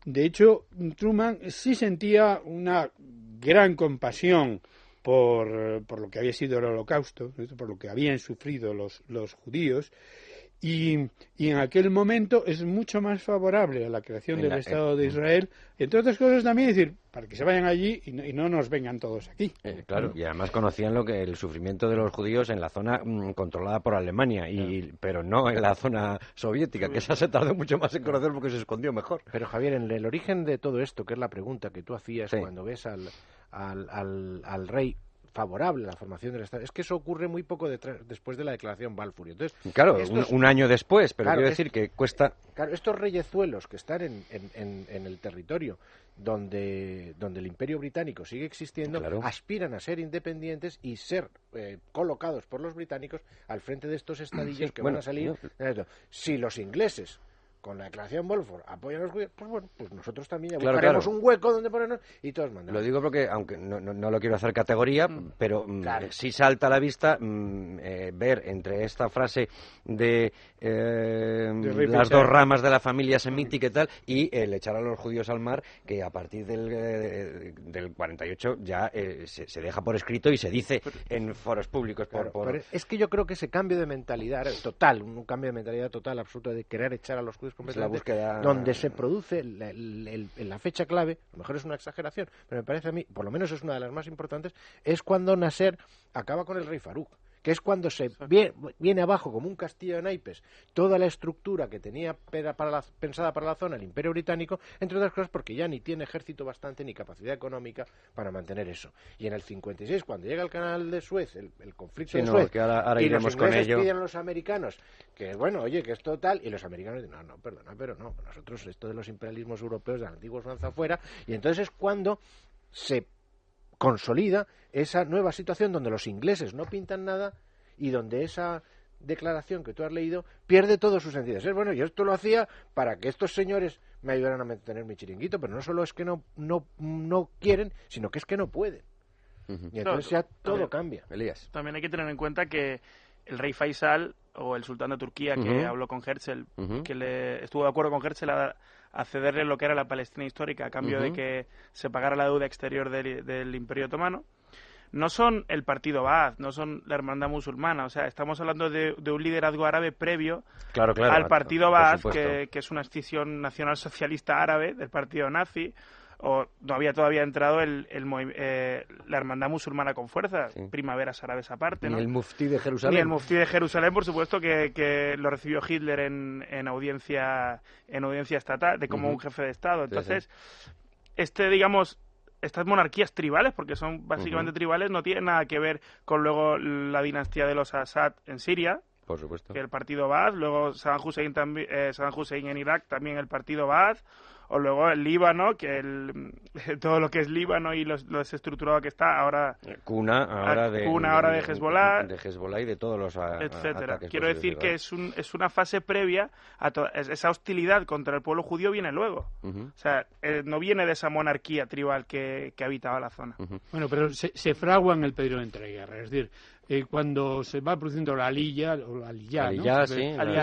de hecho, Truman sí sentía una gran compasión por, por lo que había sido el holocausto, por lo que habían sufrido los, los judíos, y, y en aquel momento es mucho más favorable a la creación del la- Estado de Israel, entre otras cosas también, es decir, para que se vayan allí y no, y no nos vengan todos aquí. Eh, claro, y además conocían lo que el sufrimiento de los judíos en la zona mm, controlada por Alemania, y, pero no en la zona soviética, que esa se tardó mucho más en conocer porque se escondió mejor. Pero Javier, en el origen de todo esto, que es la pregunta que tú hacías Sí. cuando ves al, al, al, al rey favorable a la formación del Estado, es que eso ocurre muy poco detrás- después de la declaración Balfour. Entonces, Claro, estos- un, un año después, pero Claro, quiero decir que cuesta... Claro, estos reyezuelos que están en, en, en- en el territorio donde, donde el imperio británico sigue existiendo, Claro. aspiran a ser independientes y ser eh, colocados por los británicos al frente de estos estadillos Sí, que bueno, van a salir. no. Si los ingleses con la declaración Balfour apoyan a los judíos, pues bueno, pues nosotros también ya Claro, buscaremos claro. un hueco donde ponernos y todos mandan. Lo digo porque, aunque no, no- no lo quiero hacer categoría, pero mm, Claro. sí salta a la vista mm, eh, ver entre esta frase de, eh, De las dos ramas de la familia semítica y tal, y el echar a los judíos al mar, que a partir del, eh, del 48 ya eh, se, se deja por escrito y se dice en foros públicos. Por, Claro, por- pero es que yo creo que ese cambio de mentalidad eh, total, un cambio de mentalidad total, absoluto, de querer echar a los judíos completamente, búsqueda- donde se produce la, en la fecha clave, a lo mejor es una exageración, pero me parece a mí, por lo menos es una de las más importantes, es cuando Nasser acaba con el rey Farouk que es cuando se viene, viene abajo como un castillo de naipes toda la estructura que tenía pera- para la- pensada para la zona el imperio británico, entre otras cosas porque ya ni tiene ejército bastante ni capacidad económica para mantener eso. Y en el 56, cuando llega el canal de Suez, el, el conflicto Sí, de no, Suez, que ahora- ahora y iremos los con ingleses piden a los americanos que, bueno, oye, que esto tal, y los americanos dicen, no, no, perdona, pero no, nosotros esto de los imperialismos europeos de la antigua Francia afuera, y entonces es cuando se consolida esa nueva situación donde los ingleses no pintan nada y donde esa declaración que tú has leído pierde todo su sentido. Es bueno, yo esto lo hacía para que estos señores me ayudaran a mantener mi chiringuito, pero no solo es que no, no, no quieren, sino que es que no pueden. Y entonces ya todo cambia. Elías. También hay que tener en cuenta que el rey Faisal o el sultán de Turquía que habló con Herzl, que le estuvo de acuerdo con Herzl a, a cederle lo que era la Palestina histórica a cambio de que se pagara la deuda exterior del, del Imperio Otomano. No son el partido Baath, no son la hermandad musulmana, o sea, estamos hablando de, de un liderazgo árabe previo Claro, claro. al partido supuesto. que, que es una escisión nacional socialista árabe del partido nazi, o no había todavía entrado el, eh, la hermandad musulmana con fuerza, Sí. primaveras árabes aparte, Ni ¿no? el muftí de Jerusalén. Ni el mufti de Jerusalén, por supuesto, que, que lo recibió Hitler en, en audiencia en audiencia estatal, de como un jefe de Estado. Sí, sí. Entonces, este, digamos, estas monarquías tribales, porque son básicamente tribales, no tienen nada que ver con luego la dinastía de los Assad en Siria, Por supuesto. que el partido Baath, luego Saddam Hussein, tambi- eh, Saddam Hussein en Irak, también el partido Baath, o luego el Líbano, que el, [LAUGHS] todo lo que es Líbano y lo, lo desestructurado que está, ahora Cuna ahora Ah, de, cuna ahora de Hezbollah. de Hezbollah y de todos los a- a- etcétera. ataques Quiero decir de que es, un, es una fase previa a to- es- esa hostilidad contra el pueblo judío viene luego. O sea, eh, no viene de esa monarquía tribal que, que habitaba la zona. Bueno, pero se, se fragua en el periodo de entreguerras. Es decir, eh, cuando se va produciendo la alilla, o la aliyá, ¿no? Sí, aliyá,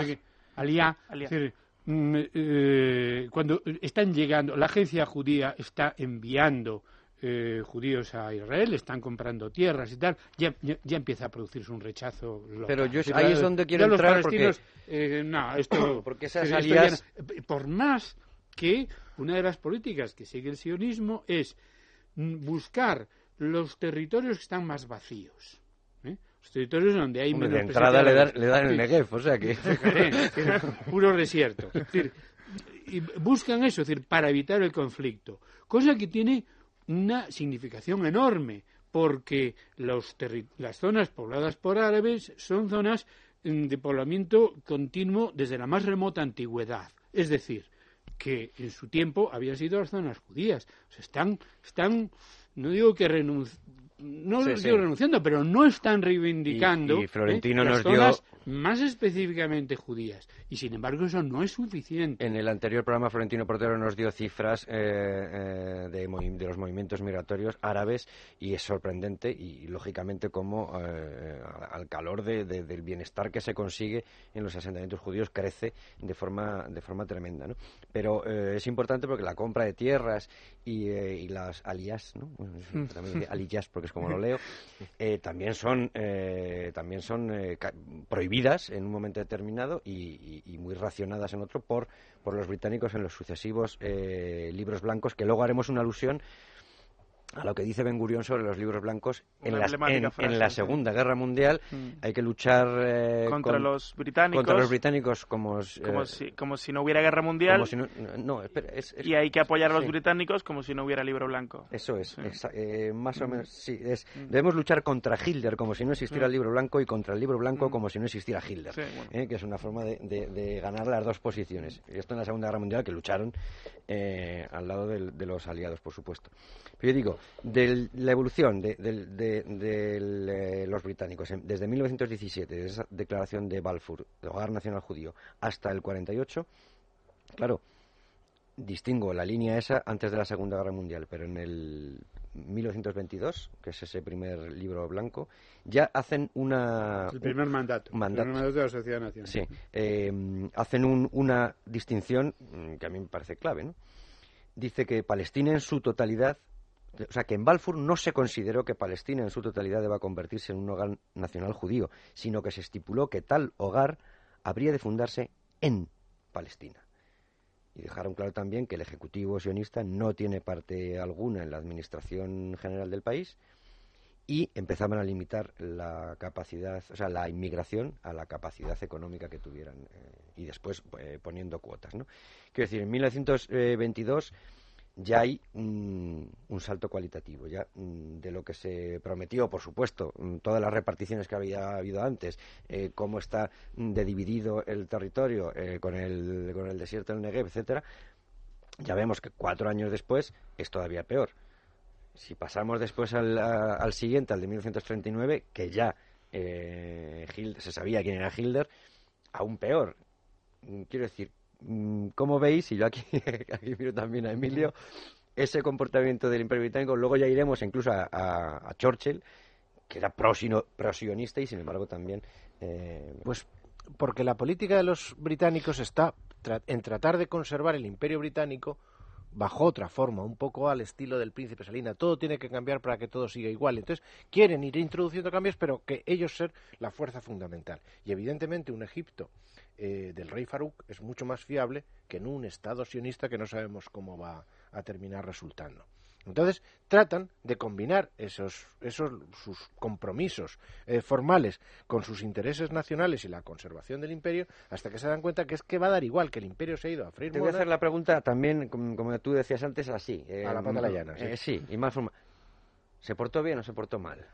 aliyá, Aliyá. es decir, eh, cuando están llegando, la agencia judía está enviando eh, judíos a Israel, están comprando tierras y tal, ya, ya, ya empieza a producirse un rechazo. local. Pero yo- ahí es donde quiero entrar porque- eh, no, [COUGHS] esto, [COUGHS] Porque esas esto ya aliyás- no- por más que una de las políticas que sigue el sionismo es mm, buscar los territorios que están más vacíos. Los territorios donde hay Hombre, de menos entrada le dan, le dan el. Negev, o sea que... puro desierto. Es decir, y buscan eso, es decir, para evitar el conflicto. Cosa que tiene una significación enorme, porque los las zonas pobladas por árabes son zonas mm, de poblamiento continuo desde la más remota antigüedad. Es decir, que en su tiempo habían sido las zonas judías. O sea, están, están, no digo que no Sí, sí. renunciando, pero no están reivindicando Y- y Florentino ¿eh? las nos dio- zonas más específicamente judías. Y sin embargo eso no es suficiente. En el anterior programa, Florentino Portero nos dio cifras eh, eh, de, de los movimientos migratorios árabes y es sorprendente y, lógicamente, como eh, al calor de- de- del bienestar que se consigue en los asentamientos judíos crece de forma, de forma tremenda. ¿no? Pero eh, es importante porque la compra de tierras y, eh, y las aliyás, ¿no? También [LAUGHS] aliyás porque es como lo leo, eh, también son, eh, también son prohibidas en un momento determinado y, y- y muy racionadas en otro por, por los británicos en los sucesivos libros blancos, que luego haremos una alusión a lo que dice Ben Gurión sobre los libros blancos en, frase, la sí. Segunda Guerra Mundial. Mm. Hay que luchar eh, Contra con- los británicos, contra los británicos como, s- como, eh, si, como si no hubiera guerra mundial, como si no, no, espera, es- es- y hay que apoyar a los sí. británicos como si no hubiera libro blanco. Eso es, Sí. eh, más o Mm. menos, sí. Es, Mm. debemos luchar contra Hitler como si no existiera Mm. el libro blanco y contra el libro blanco como si no existiera Hitler, bueno. ¿eh? que es una forma de, de- de ganar las dos posiciones. Esto en la Segunda Guerra Mundial, que lucharon eh, al lado de los aliados, por supuesto. Yo digo, de la evolución de, del- de- del, eh, los británicos desde 1917, desde esa declaración de Balfour, del Hogar Nacional Judío, hasta el 48, claro, distingo la línea esa antes de la Segunda Guerra Mundial, pero en el 1922, que es ese primer libro blanco, ya hacen una... El primer mandato. Mandato. El primer mandato de la Sociedad Nacional. Sí, eh, hacen un- una distinción mm, que a mí me parece clave, ¿no? Dice que Palestina en su totalidad, o sea, que en Balfour no se consideró que Palestina en su totalidad deba convertirse en un hogar nacional judío, sino que se estipuló que tal hogar habría de fundarse en Palestina. Y dejaron claro también que el Ejecutivo sionista no tiene parte alguna en la administración general del país y empezaban a limitar la capacidad, o sea, la inmigración a la capacidad económica que tuvieran eh, y después eh, poniendo cuotas, ¿no? Quiero decir, en 1922 ya hay un, un salto cualitativo, ya mm, de lo que se prometió, por supuesto, mm, todas las reparticiones que había habido antes, eh, cómo está mm, de dividido el territorio eh, con, el, con el desierto del Negev, etcétera, ya vemos que cuatro años después es todavía peor. Si pasamos después al, a- al siguiente, al de 1939, que ya eh, se sabía quién era Hitler, aún peor. Quiero decir, mm, ¿cómo veis? Y yo aquí, [LAUGHS] aquí miro también a Emilio, ese comportamiento del Imperio Británico. Luego ya iremos incluso a, Churchill, que era prosionista y sin embargo también. eh, Pues porque la política de los británicos está tra- en tratar de conservar el imperio británico bajo otra forma, un poco al estilo del príncipe Salina. Todo tiene que cambiar para que todo siga igual. Entonces, quieren ir introduciendo cambios, pero que ellos ser la fuerza fundamental. Y evidentemente un Egipto eh, del rey Farouk es mucho más fiable que en un Estado sionista que no sabemos cómo va a terminar resultando. Entonces tratan de combinar esos, esos sus compromisos eh, formales con sus intereses nacionales y la conservación del imperio hasta que se dan cuenta que es que va a dar igual que el imperio se ha ido a freír Te voy a hacer la pregunta también, como, tú decías antes, así. eh, A la pata la llana, sí. eh, sí, y más forma. ¿Se portó bien o se portó mal?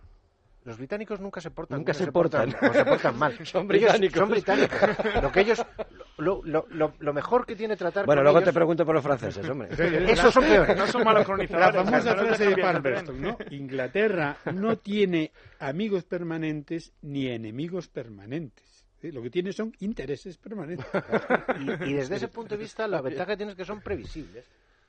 Los británicos nunca se portan Nunca se portan. o se portan mal. [LAUGHS] Son Ellos británicos. son británicos. Lo que ellos lo, lo, lo, mejor que tiene tratar Bueno, con luego ellos- te pregunto por los franceses, hombre. Esos son peores. No son malos La colonizadores. famosa frase de Palmerston, ¿no? Inglaterra no tiene amigos permanentes ni enemigos permanentes. ¿sí? Lo que tiene son intereses permanentes. y, y desde ese punto de vista la ventaja que tiene es que son previsibles.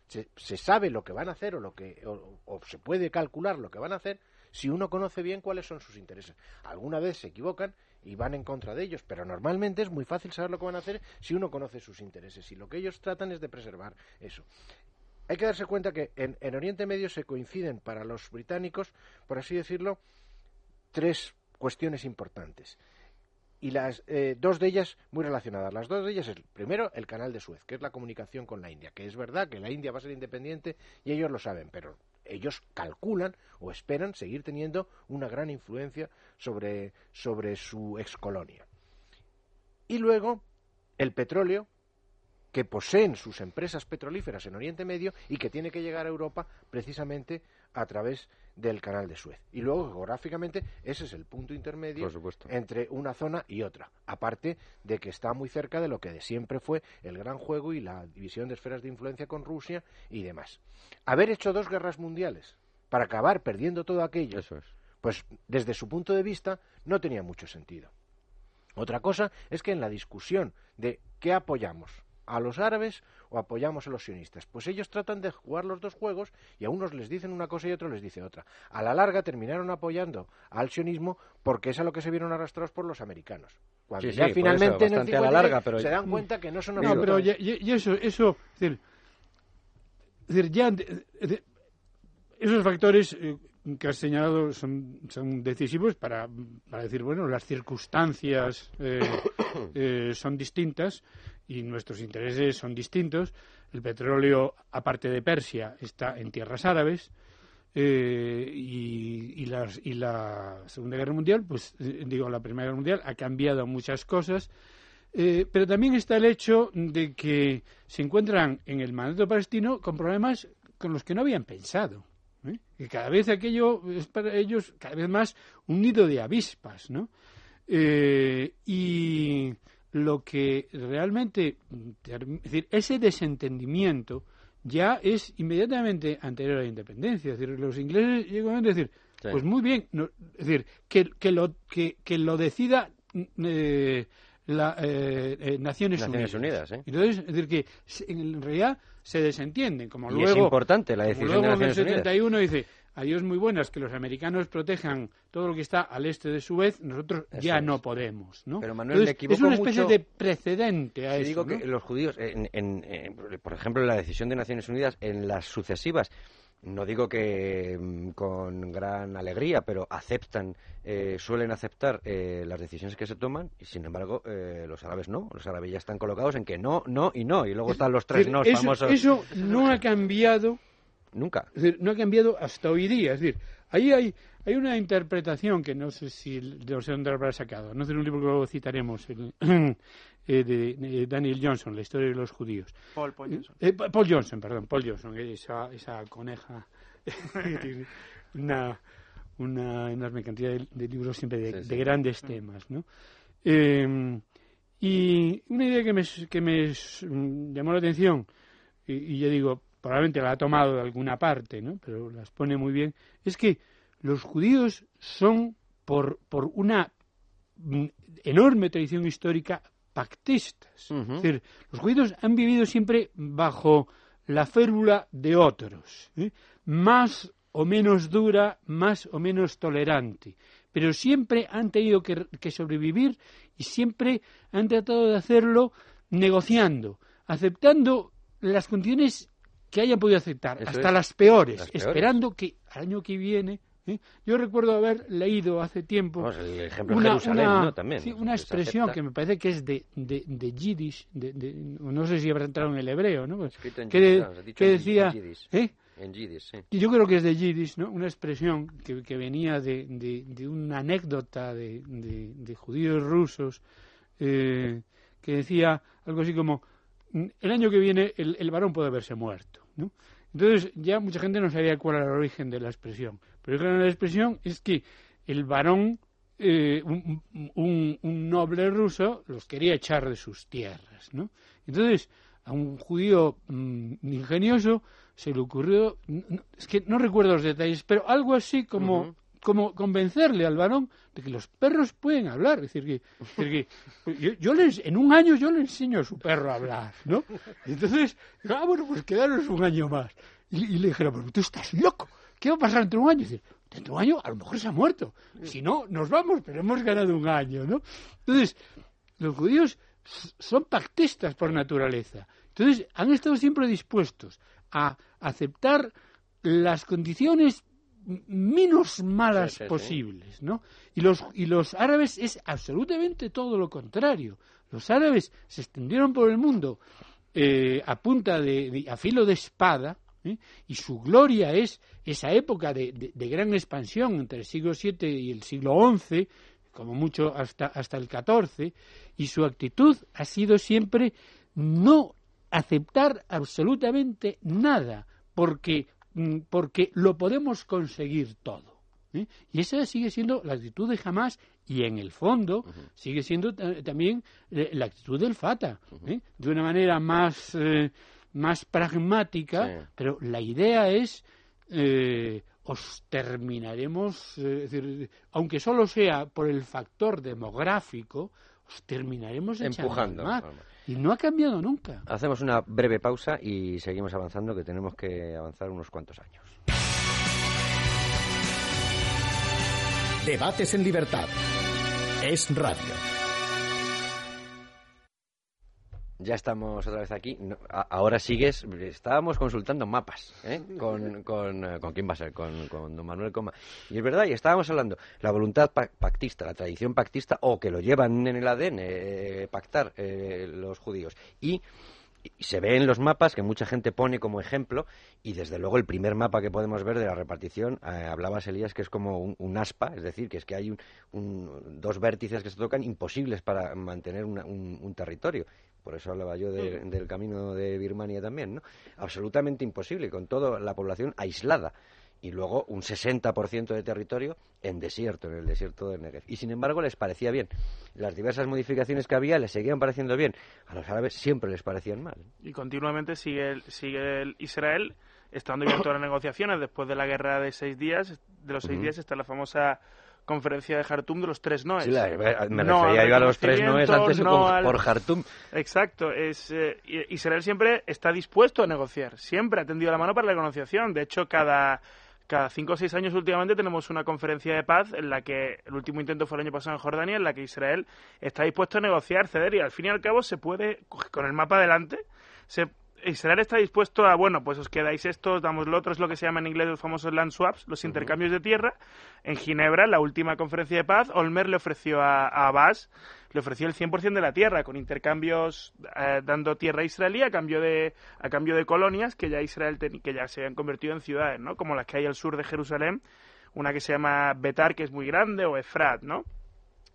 Se, se sabe lo que van a hacer o lo que o, o se puede calcular lo que van a hacer si uno conoce bien cuáles son sus intereses. Alguna vez se equivocan y van en contra de ellos, pero normalmente es muy fácil saber lo que van a hacer si uno conoce sus intereses y lo que ellos tratan es de preservar eso. Hay que darse cuenta que en, en Oriente Medio se coinciden para los británicos, por así decirlo, tres cuestiones importantes y las eh, dos de ellas muy relacionadas. Las dos de ellas es, primero, el canal de Suez, que es la comunicación con la India, que es verdad que la India va a ser independiente y ellos lo saben, pero ellos calculan o esperan seguir teniendo una gran influencia sobre, sobre su excolonia. Y luego, el petróleo, que poseen sus empresas petrolíferas en Oriente Medio y que tiene que llegar a Europa precisamente a través del canal de Suez. Y luego, geográficamente, ese es el punto intermedio entre una zona y otra, aparte de que está muy cerca de lo que de siempre fue el gran juego y la división de esferas de influencia con Rusia y demás. Haber hecho dos guerras mundiales para acabar perdiendo todo aquello, Eso es. pues desde su punto de vista no tenía mucho sentido. Otra cosa es que en la discusión de qué apoyamos, a los árabes o apoyamos a los sionistas, pues ellos tratan de jugar los dos juegos y a unos les dicen una cosa y a otros les dice otra. A la larga terminaron apoyando al sionismo porque es a lo que se vieron arrastrados por los americanos. Cuando Sí, ya sí, finalmente eso, en el bastante a la 56 larga, pero- se dan cuenta que no son No, pero ya- y eso, eso, es decir, es decir, ya, de- de- esos factores eh, que has señalado son, son decisivos para, para decir, bueno, las circunstancias eh, [COUGHS] eh, son distintas y nuestros intereses son distintos. El petróleo, aparte de Persia, está en tierras árabes. eh, y, y, las- y la Segunda Guerra Mundial, pues eh, digo, la Primera Guerra Mundial ha cambiado muchas cosas, eh, pero también está el hecho de que se encuentran en el mandato palestino con problemas con los que no habían pensado. ¿Eh? Que cada vez aquello es para ellos cada vez más un nido de avispas, ¿no? Eh, y lo que realmente, es decir, ese desentendimiento ya es inmediatamente anterior a la independencia. Es decir, los ingleses llegan a decir, Sí. pues muy bien, no- es decir, que, que, lo, que, que lo decida eh, la eh, eh, Naciones, Naciones Unidas, ¿eh? Entonces, es decir, que en realidad se desentienden, como Y luego... es importante la decisión de luego en el Naciones Unidas. 71 dice, adiós muy buenas, que los americanos protejan todo lo que está al este de Suez, nosotros Eso ya es. no podemos, ¿no? Pero, Manuel, me Entonces, equivoco es una especie mucho de precedente a eso, digo ¿no? que los judíos, en, en- en- por ejemplo, en la decisión de Naciones Unidas, en las sucesivas, no digo que mm, con gran alegría, pero aceptan, eh, suelen aceptar eh, las decisiones que se toman, y sin embargo, eh, los árabes no. Los árabes ya están colocados en que no, no y no. Y luego están los tres Es no famosos. eso no ha cambiado Nunca. Es decir, no ha cambiado hasta hoy día. Es decir, ahí hay, hay una interpretación que no sé si sé dónde lo habrá sacado. No es un libro que luego citaremos, el, [CLEARS THROAT] eh, de, de Daniel Johnson, La historia de los judíos. Paul, Paul Johnson. Eh, Pa- Paul Johnson, perdón, Paul Johnson, esa, esa coneja. [LAUGHS] una, una enorme cantidad de, de libros siempre de, Sí, sí. de grandes temas, ¿no? Eh, y una idea que me, que me llamó la atención, y, y yo digo, probablemente la ha tomado de alguna parte, ¿no? Pero las pone muy bien, es que los judíos son por, por una mm, enorme tradición histórica pactistas. Es decir, los judíos han vivido siempre bajo la férula de otros, ¿eh? más o menos dura, más o menos tolerante, pero siempre han tenido que, que sobrevivir y siempre han tratado de hacerlo negociando, aceptando las condiciones que hayan podido aceptar, Eso hasta es. las peores, Las peores. esperando que al año que viene. ¿Eh? Yo recuerdo haber leído hace tiempo Vamos, el ejemplo de Jerusalén, ¿no? También. sí, una expresión que me parece que es de, de, de Yiddish, de, de- no sé si habrá entrado en el hebreo, ¿no? Pues, en que, yiddish, claro, dicho que en decía, yiddish. ¿eh? En Yiddish, sí. Y yo creo que es de Yiddish, ¿no? Una expresión que, que venía de, de, de una anécdota de, de, de judíos rusos eh, que decía algo así como "Mm, el año que viene el, el varón puede haberse muerto, ¿no? Entonces ya mucha gente no sabía cuál era el origen de la expresión. Pero el origen de la expresión es que el varón, eh, un, un- un noble ruso, los quería echar de sus tierras, ¿no? Entonces a un judío mm, ingenioso se le ocurrió, es que no recuerdo los detalles, pero algo así como, como convencerle al varón de que los perros pueden hablar. Es decir, que, es decir que yo, yo les, en un año yo le enseño a su perro a hablar, ¿no? Entonces, ah, bueno, pues quedaros un año más. Y, y le dijeron, pero tú estás loco, ¿qué va a pasar dentro de un año? Dice, dentro de un año a lo mejor se ha muerto. Si no, nos vamos, pero hemos ganado un año, ¿no? Entonces, los judíos son pactistas por naturaleza. Entonces, han estado siempre dispuestos a aceptar las condiciones menos malas Sí, sí, sí. posibles, ¿no? Y los, y los árabes es absolutamente todo lo contrario. Los árabes se extendieron por el mundo eh, a punta de, de- a filo de espada ¿eh? y su gloria es esa época de, de- de gran expansión entre el siglo VII y el siglo XI como mucho hasta hasta el XIV y su actitud ha sido siempre no aceptar absolutamente nada porque mm, porque lo podemos conseguir todo ¿eh? y esa sigue siendo la actitud de Hamas y en el fondo sigue siendo ta- también eh, la actitud del Fatah ¿eh? de una manera más más pragmática Sí. pero la idea es eh, os terminaremos eh, es decir, aunque solo sea por el factor demográfico os terminaremos Empujando. mar. y no ha cambiado nunca Hacemos una breve pausa y seguimos avanzando, que tenemos que avanzar unos cuantos años. Debates en libertad. Es radio. Ya estamos otra vez aquí. No, ahora sigues. Estábamos consultando mapas. ¿eh? Con, con, eh, ¿con quién va a ser? Con, con don Manuel Coma. Y es verdad, y estábamos hablando. La voluntad pa- pactista, la tradición pactista, o que lo llevan en el ADN, eh, pactar eh, los judíos. Y, y se ve en los mapas que mucha gente pone como ejemplo. Y desde luego el primer mapa que podemos ver de la repartición, eh, hablabas Elías, que es como un, un aspa. Es decir, que es que hay un- un- dos vértices que se tocan imposibles para mantener una- un- un territorio. Por eso hablaba yo de- del camino de Birmania también, ¿no? Absolutamente imposible, con toda la población aislada. Y luego un 60% de territorio en desierto, en el desierto del Negev. Y sin embargo les parecía bien. Las diversas modificaciones que había les seguían pareciendo bien. A los árabes siempre les parecían mal. Y continuamente sigue, el- sigue el Israel estando bien todas las negociaciones después de la guerra de seis días. De los seis días está la famosa conferencia de Jartum de los tres noes. Sí, la- me No refería yo a los tres noes antes no con- al- por Jartum. Exacto, es eh, Israel siempre está dispuesto a negociar, siempre ha tendido la mano para la negociación. De hecho, cada cada cinco o seis años últimamente tenemos una conferencia de paz en la que el último intento fue el año pasado en Jordania, en la que Israel está dispuesto a negociar, ceder y al fin y al cabo se puede con el mapa adelante se Israel está dispuesto a, bueno, pues os quedáis esto, os damos lo otro, es lo que se llama en inglés los famosos land swaps, los intercambios de tierra. En Ginebra, la última conferencia de paz, Olmer le ofreció a, a Abbas, le ofreció el 100% de la tierra, con intercambios eh, dando tierra israelí a cambio de a cambio de colonias que ya Israel ten- que ya se han convertido en ciudades, ¿no? Como las que hay al sur de Jerusalén, una que se llama Betar, que es muy grande, o Efrat, ¿no?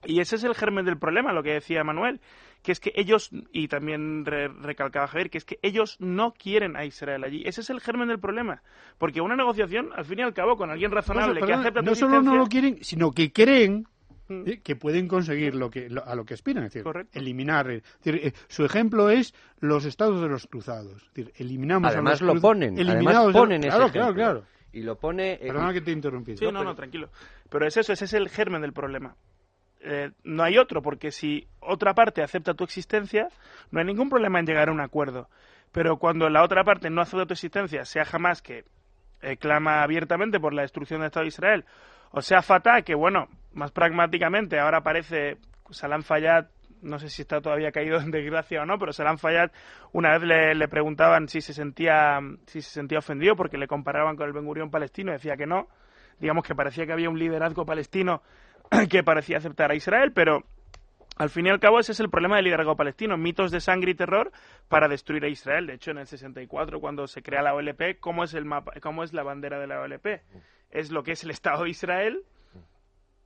Y ese es el germen del problema, lo que decía Manuel, que es que ellos, y también re- recalcaba Javier, que es que ellos no quieren a Israel allí. Ese es el germen del problema. Porque una negociación, al fin y al cabo, con alguien razonable no, que acepta no solo no lo quieren, sino que creen Mm. eh, que pueden conseguir lo que lo- a lo que aspiran, es decir, Correcto. eliminar. eh, es decir, eh, su ejemplo es los estados de los cruzados. Es decir, eliminamos a Además los lo cruz- ponen, además eliminados a- ponen ese claro, claro, claro. Y lo pone... eh, Perdona que te interrumpí. Sí, no, no, tranquilo. Pero es eso, ese es el germen del problema. Eh, no hay otro, porque si otra parte acepta tu existencia, no hay ningún problema en llegar a un acuerdo. Pero cuando la otra parte no acepta tu existencia, sea jamás que eh, clama abiertamente por la destrucción del Estado de Israel, o sea Fatah, que bueno, más pragmáticamente, ahora parece Salam Fayyad, no sé si está todavía caído en desgracia o no, pero Salam Fayyad una vez le, le preguntaban si se sentía si se sentía ofendido porque le comparaban con el Ben Gurión palestino, decía que no. Digamos que parecía que había un liderazgo palestino [CLEARS THROAT] que parecía aceptar a Israel, pero al fin y al cabo ese es el problema del liderazgo palestino, mitos de sangre y terror para destruir a Israel. De hecho, en el 64 cuando se crea la OLP, ¿cómo es el mapa, cómo es la bandera de la OLP? Es lo que es el Estado de Israel.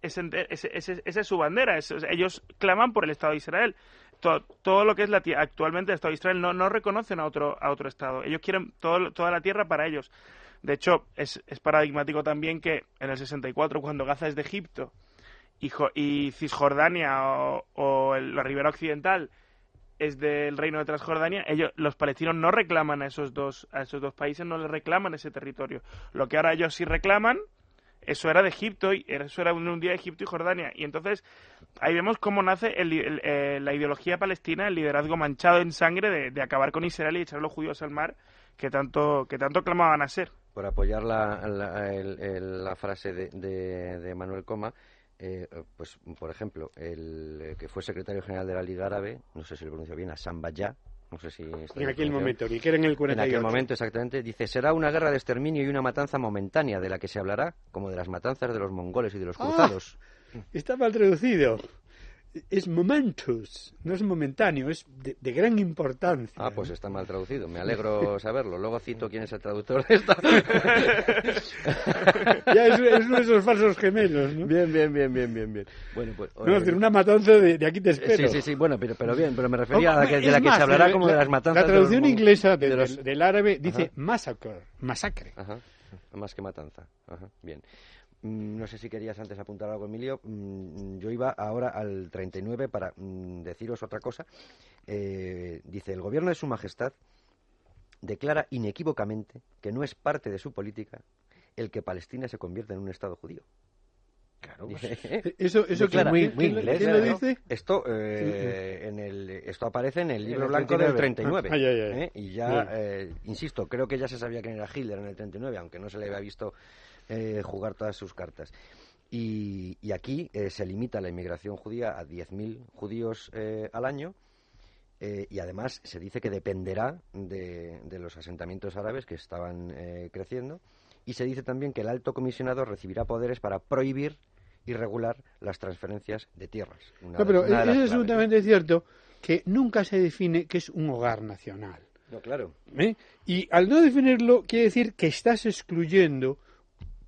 Ese, ese- ese- esa es su bandera. es- ellos claman por el Estado de Israel. To- todo lo que es actualmente el Estado de Israel no, no reconocen a otro a otro Estado. Ellos quieren todo- toda la tierra para ellos. De hecho, es, es paradigmático también que en el 64, cuando Gaza es de Egipto y, y Cisjordania o, o el- la ribera occidental es del reino de Transjordania, ellos, los palestinos no reclaman a esos dos a esos dos países, no les reclaman ese territorio. Lo que ahora ellos sí reclaman, eso era de Egipto y eso era un, día de Egipto y Jordania. Y entonces ahí vemos cómo nace el- el- eh, la ideología palestina, el liderazgo manchado en sangre de, acabar con Israel y echar a los judíos al mar que tanto que tanto clamaban a ser. Por apoyar la, frase de Manuel Coma, eh, pues por ejemplo, el que fue secretario general de la Liga Árabe, no sé si lo pronuncio bien, Hassan Bayá, no sé si... está En aquel momento, ni que era en el En 48. aquel momento, exactamente, dice, será una guerra de exterminio y una matanza momentánea de la que se hablará como de las matanzas de los mongoles y de los Ah. cruzados. Está mal traducido. Es momentus, no es momentáneo, es de, de gran importancia. Ah, pues está mal traducido, me alegro saberlo. Luego cito quién es el traductor de esta. [LAUGHS] ya es, es uno de esos falsos gemelos, ¿no? Bien, bien, bien, bien, bien, bien. Bueno, pues... No, decir, una matanza de, de aquí te espero. Sí, sí, sí, bueno, pero, pero bien, pero me refería a la que, de la que más, se hablará la- como de las matanzas La de los traducción inglesa de- los- del, del árabe dice Ajá. massacre, masacre. Ajá, más que matanza. Ajá, bien. Mm, No sé si querías antes apuntar algo, Emilio. Mm, Yo iba ahora al 39 para mm, deciros otra cosa. Eh, dice, el gobierno de Su Majestad declara inequívocamente que no es parte de su política el que Palestina se convierta en un Estado judío. Claro, Dice, Eh, [LAUGHS] Eso, eso que- muy- ¿quién- muy quién lo- inglés, ¿Quién lo ¿no? dice? Esto, eh, en el, esto aparece en el libro el blanco del 39. 39. Ay, ay, ay. ¿eh? Y ya, eh, insisto, creo que ya se sabía quién era Hitler en el 39, aunque no se le había visto eh, jugar todas sus cartas. Y, y aquí eh, se limita la inmigración judía a 10.000 judíos eh, al año. y además se dice que dependerá de, de los asentamientos árabes que estaban eh, creciendo. Y se dice también que el alto comisionado recibirá poderes para prohibir y regular las transferencias de tierras. Una No, pero una es absolutamente cierto que nunca se define qué es un hogar nacional. No, claro. ¿eh? Y al no definirlo, quiere decir que estás excluyendo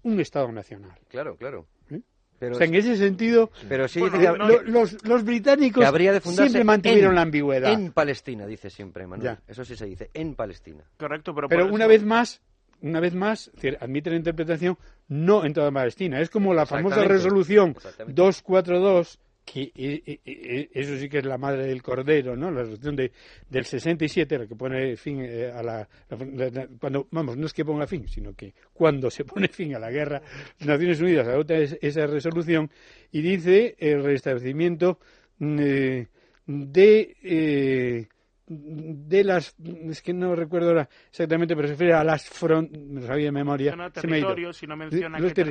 un Estado nacional. Claro, claro. ¿Eh? Pero, o sea, en ese sentido, pero sí Bueno, dice que, no- lo- los, los británicos que habría de fundarse siempre mantuvieron en- la ambigüedad. En Palestina, dice siempre Manuel. Ya. Eso sí se dice, en Palestina. Correcto, pero, Pero una eso- vez más, una vez más, admite la interpretación no en toda Palestina. Es como la famosa resolución exactamente. 242, que eh, eh, eh, eso sí que es la madre del cordero, ¿no? La resolución de, del 67, la que pone fin eh, a la, la- la- Cuando, vamos, no es que ponga fin, sino que cuando se [LAUGHS] pone fin a la guerra, las Naciones Unidas adopta es- esa resolución y dice el restablecimiento mm, eh, de... de las es que no recuerdo ahora exactamente pero se refiere a las fronteras me lo sabía de memoria se me ha ido. territorios y no menciona Los qué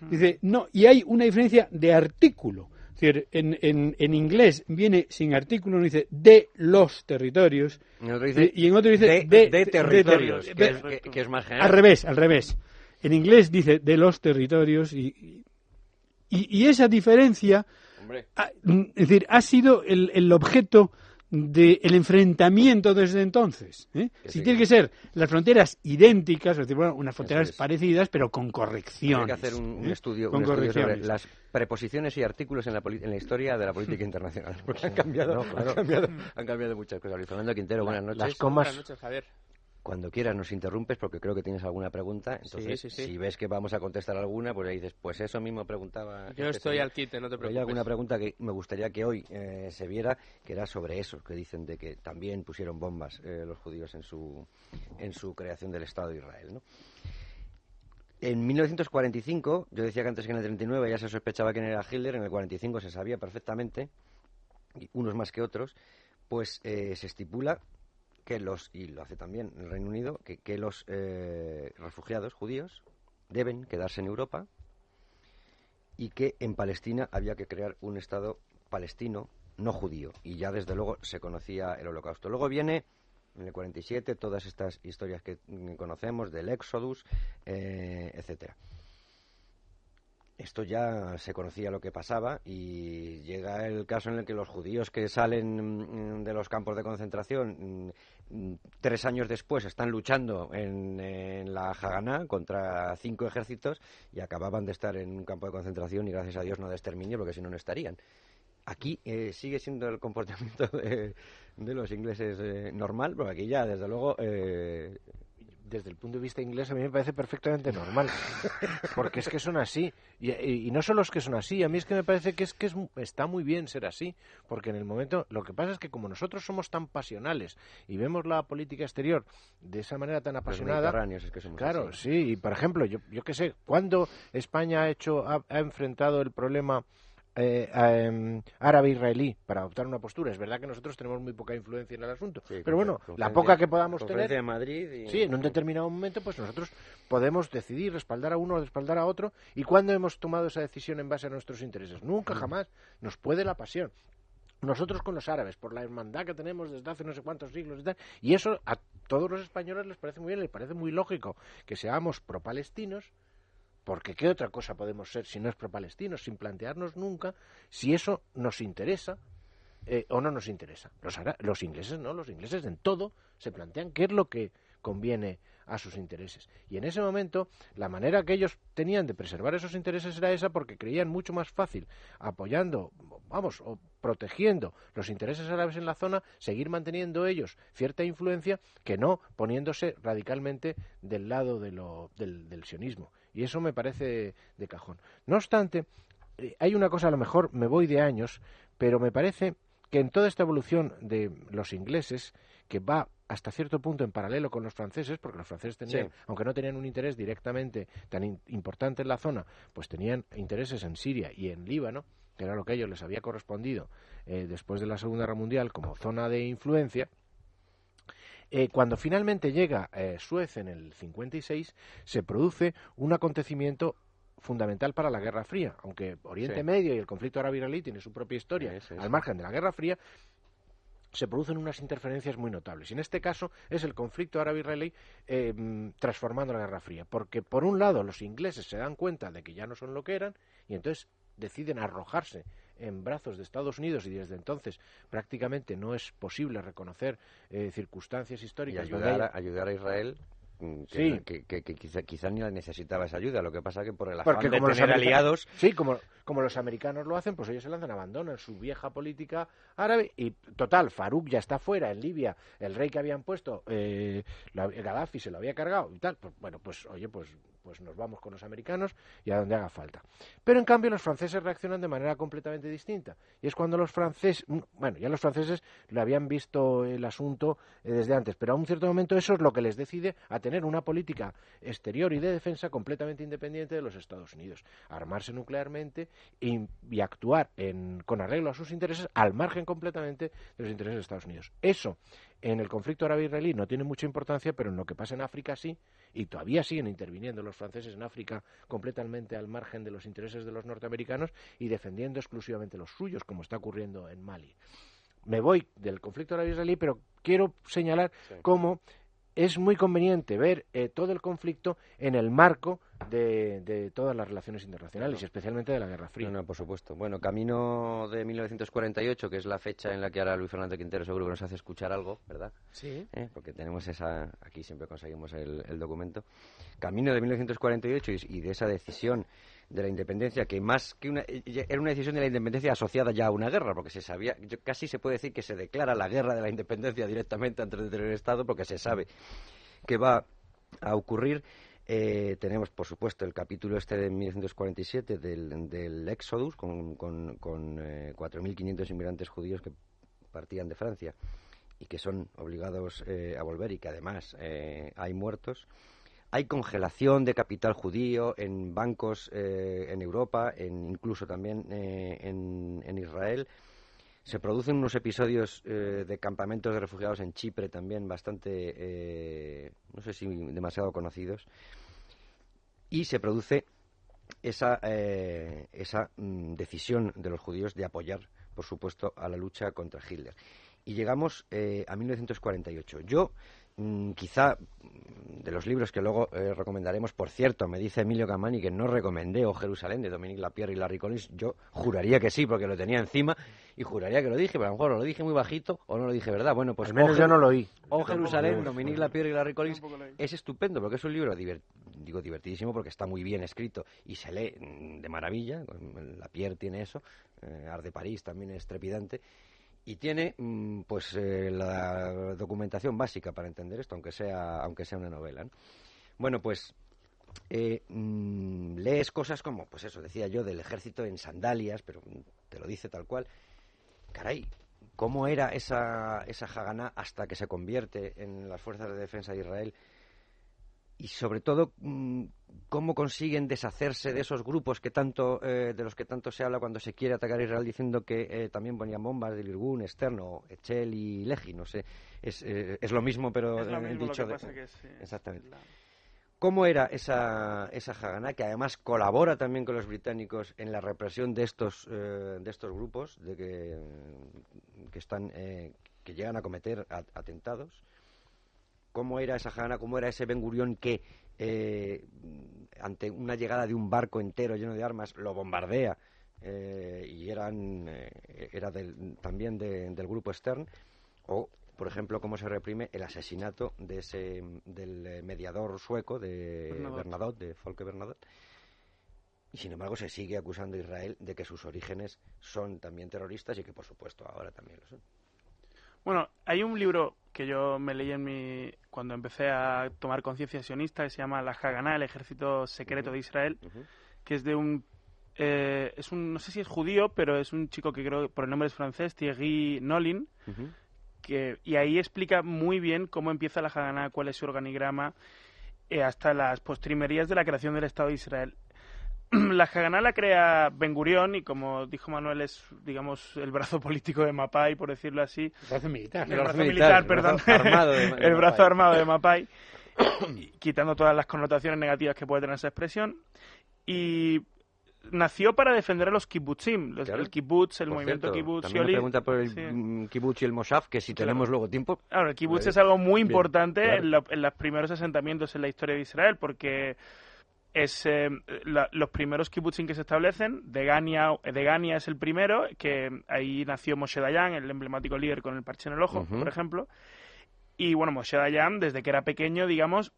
Mm. dice, no, y hay una diferencia de artículo. Es decir, en, en, en inglés viene sin artículo, no dice de los territorios, En otro dice, y en otro dice de, de, de territorios, de- que, es, que- que es más al general. revés, al revés. En inglés dice de los territorios y, y, y esa diferencia, ha- es decir, ha sido el, el objeto del enfrentamiento desde entonces. ¿eh? Si sí, tiene que- ser las fronteras idénticas, es decir, bueno, unas fronteras es. parecidas, pero con correcciones. Hay que hacer un, un ¿eh? estudio, Con un estudio sobre las preposiciones y artículos en la, poli- en la historia de la política internacional. [LAUGHS] Porque han cambiado, No, claro. han cambiado, han cambiado muchas cosas. Luis Fernando Quintero, buenas noches. Las comas, Buenas noches, Javier. Cuando quieras nos interrumpes porque creo que tienes alguna pregunta. Entonces, sí, sí. si ves que vamos a contestar alguna, pues ahí dices, pues eso mismo preguntaba. Yo este estoy al quite, no te Pero hay preocupes. alguna pregunta que me gustaría que hoy eh, se viera, que era sobre eso, que dicen de que también pusieron bombas eh, los judíos en su, en su creación del Estado de Israel. ¿no? En 1945, yo decía que antes que en el 39 ya se sospechaba quién era Hitler, en el 45 se sabía perfectamente, y unos más que otros, pues eh, se estipula que los, y lo hace también el Reino Unido, que, que los eh, refugiados judíos deben quedarse en Europa y que en Palestina había que crear un Estado palestino no judío. Y ya desde luego se conocía el holocausto. Luego viene en el 47 todas estas historias que conocemos del Éxodus, eh, etcétera. Esto ya se conocía lo que pasaba y llega el caso en el que los judíos que salen mm, de los campos de concentración mm, tres años después están luchando en, la Haganá contra cinco ejércitos y acababan de estar en un campo de concentración y gracias a Dios no de porque si no no estarían. Aquí eh, sigue siendo el comportamiento [LAUGHS] de, los ingleses eh, normal, porque aquí ya, desde luego, eh, desde el punto de vista inglés a mí me parece perfectamente normal, [LAUGHS] porque es que son así y, y- y no solo es que son así, a mí es que me parece que es que es, está muy bien ser así, porque en el momento lo que pasa es que como nosotros somos tan pasionales y vemos la política exterior de esa manera tan apasionada, mediterráneos es que somos Claro, así. sí, y por ejemplo, yo, yo qué sé, ¿cuándo España ha hecho, ha, ha enfrentado el problema eh, em, árabe-israelí para adoptar una postura? Es verdad que nosotros tenemos muy poca influencia en el asunto, Sí, pero bueno, la poca que podamos tener, de Madrid y- sí, en un determinado momento, pues nosotros podemos decidir respaldar a uno o respaldar a otro. ¿Y cuándo hemos tomado esa decisión en base a nuestros intereses? Nunca, jamás. Nos puede la pasión. Nosotros con los árabes, por la hermandad que tenemos desde hace no sé cuántos siglos y tal, y eso a todos los españoles les parece muy bien, les parece muy lógico que seamos pro-palestinos, porque ¿qué otra cosa podemos ser si no es pro-palestinos, sin plantearnos nunca si eso nos interesa eh, o no nos interesa? Los, los ingleses no, los ingleses en todo se plantean qué es lo que conviene a sus intereses. Y en ese momento, la manera que ellos tenían de preservar esos intereses era esa porque creían mucho más fácil apoyando, vamos, o protegiendo los intereses árabes en la zona, seguir manteniendo ellos cierta influencia que no poniéndose radicalmente del lado del sionismo. Y eso me parece de cajón. No obstante, eh, hay una cosa, a lo mejor me voy de años, pero me parece que en toda esta evolución de los ingleses, que va hasta cierto punto en paralelo con los franceses, porque los franceses tenían, Sí. aunque no tenían un interés directamente tan in- importante en la zona, pues tenían intereses en Siria y en Líbano, que era lo que a ellos les había correspondido eh, después de la Segunda Guerra Mundial como zona de influencia. Eh, cuando finalmente llega eh, Suez en el 56, se produce un acontecimiento fundamental para la Guerra Fría, aunque Oriente Sí. Medio y el conflicto árabe-israelí tiene su propia historia al margen de la Guerra Fría, se producen unas interferencias muy notables. Y en este caso es el conflicto árabe-israelí eh, transformando la Guerra Fría. Porque, por un lado, los ingleses se dan cuenta de que ya no son lo que eran y entonces deciden arrojarse en brazos de Estados Unidos y desde entonces prácticamente no es posible reconocer eh, circunstancias y históricas donde ayudar, haya- a, ayudar a Israel que, Sí. que, que- que quizá, quizá ni la necesitaba esa ayuda lo que pasa que por el afán Porque de como los tener aliados Sí, como, como los americanos lo hacen, pues ellos se lanzan, abandonan su vieja política árabe y total, Farouk ya está fuera en Libia, el rey que habían puesto, eh, lo- Gaddafi se lo había cargado y tal, pues bueno, pues oye, pues, pues nos vamos con los americanos y a donde haga falta. Pero en cambio los franceses reaccionan de manera completamente distinta y es cuando los franceses, bueno, ya los franceses lo habían visto el asunto eh, desde antes, pero a un cierto momento eso es lo que les decide a tener una política exterior y de defensa completamente independiente de los Estados Unidos, armarse nuclearmente y, y actuar en- con arreglo a sus intereses al margen completamente de los intereses de Estados Unidos. Eso en el conflicto árabe-israelí no tiene mucha importancia, pero en lo que pasa en África sí, y todavía siguen interviniendo los franceses en África completamente al margen de los intereses de los norteamericanos y defendiendo exclusivamente los suyos, como está ocurriendo en Mali. Me voy del conflicto árabe-israelí, pero quiero señalar cómo es muy conveniente ver eh, todo el conflicto en el marco de, de todas las relaciones internacionales, y especialmente de la Guerra Fría. No, no, por supuesto. Bueno, camino de 1948, que es la fecha en la que ahora Luis Fernando Quintero seguro que nos hace escuchar algo, ¿verdad? Sí. ¿Eh? Porque tenemos esa, aquí siempre conseguimos el, el documento. Camino de 1948 y, y de esa decisión de la independencia, que más que una, eh, era una decisión de la independencia asociada ya a una guerra, porque se sabía, casi se puede decir que se declara la guerra de la independencia directamente antes de tener Estado, porque se sabe que va a ocurrir. Eh, tenemos, por supuesto, el capítulo este de 1947 del, del Éxodus, con, con, con eh, 4.500 inmigrantes judíos que partían de Francia y que son obligados eh, a volver y que además eh, hay muertos. Hay congelación de capital judío en bancos eh, en Europa, en, incluso también eh, en, Israel. Se producen unos episodios eh, de campamentos de refugiados en Chipre también bastante, eh, no sé si demasiado conocidos. Y se produce esa, esa mm, decisión de los judíos de apoyar, por supuesto, a la lucha contra Hitler. Y llegamos a 1948. Yo quizá mm, de los libros que luego eh, recomendaremos, por cierto, me dice Emilio Camani que no recomendé O Jerusalén de Dominique Lapierre y Larry Collins, yo juraría que sí, porque lo tenía encima y juraría que lo dije, pero a lo mejor lo dije muy bajito o no lo dije verdad. Bueno, pues Al menos O yo no lo oí. O Jerusalén. Dominique Lapierre y Larry Collins es estupendo porque es un libro diver- digo divertidísimo porque está muy bien escrito y se lee mm, de maravilla. Lapierre tiene eso, eh, Art de París también es trepidante y tiene mm, pues eh, la documentación básica para entender esto, aunque sea aunque sea una novela. ¿no? Bueno, pues eh, mm, lees cosas como, pues eso, decía yo, del ejército en sandalias, pero te lo dice tal cual. Caray, ¿cómo era esa, esa Haganá hasta que se convierte en las fuerzas de defensa de Israel? Y sobre todo, mm, ¿cómo consiguen deshacerse de esos grupos que tanto, eh, de los que tanto se habla cuando se quiere atacar a Israel diciendo que eh, también ponían bombas del Irgun, Externo, Echel y Legi? No sé, es, eh, es lo mismo, pero Es lo dicho que de- pasa que sí, Exactamente. la- ¿Cómo era esa, esa Haganá, que además colabora también con los británicos en la represión de estos, eh, de estos grupos de que, que, están, eh, que llegan a cometer atentados? ¿Cómo era esa Haganá, cómo era ese Ben Gurión que eh, ante una llegada de un barco entero lleno de armas lo bombardea eh, y eran, eh, era del- también de- del grupo Stern? O, por ejemplo, cómo se reprime el asesinato de ese, del eh, mediador sueco de Bernadotte. Bernadotte, de Folke Bernadotte. Y sin embargo se sigue acusando a Israel de que sus orígenes son también terroristas y que por supuesto ahora también lo son. Bueno, hay un libro que yo me leí en mi cuando empecé a tomar conciencia sionista que se llama La Haganá, el ejército secreto de Israel, que es de un eh, es un no sé si es judío, pero es un chico que creo que por el nombre es francés, Thierry Nolin, que y ahí explica muy bien cómo empieza la Haganá, cuál es su organigrama, eh, hasta las postrimerías de la creación del Estado de Israel. [CLEARS THROAT] La Haganá la crea Ben Gurión y como dijo Manuel es digamos el brazo [LAUGHS] político de Mapai por decirlo así Brazo militar. el El brazo, militar, militar, el perdón. brazo [LAUGHS] armado de- [LAUGHS] de el brazo armado de Mapai, [COUGHS] quitando todas las connotaciones negativas que puede tener esa expresión. Y nació para defender a los kibbutzim, los- Claro. el kibbutz, el Por movimiento cierto, kibbutz. También me pregunta por el Sí. mm, kibbutz y el moshaf, que si Claro. tenemos luego tiempo... Claro, el kibbutz es algo muy Bien, importante claro. en, lo- en los primeros asentamientos en la historia de Israel, porque es eh, la- los primeros kibbutzim que se establecen. Degania, Degania es el primero, que ahí nació Moshe Dayan, el emblemático líder con el parche en el ojo, por ejemplo. Y bueno, Moshe Dayan, desde que era pequeño, digamos,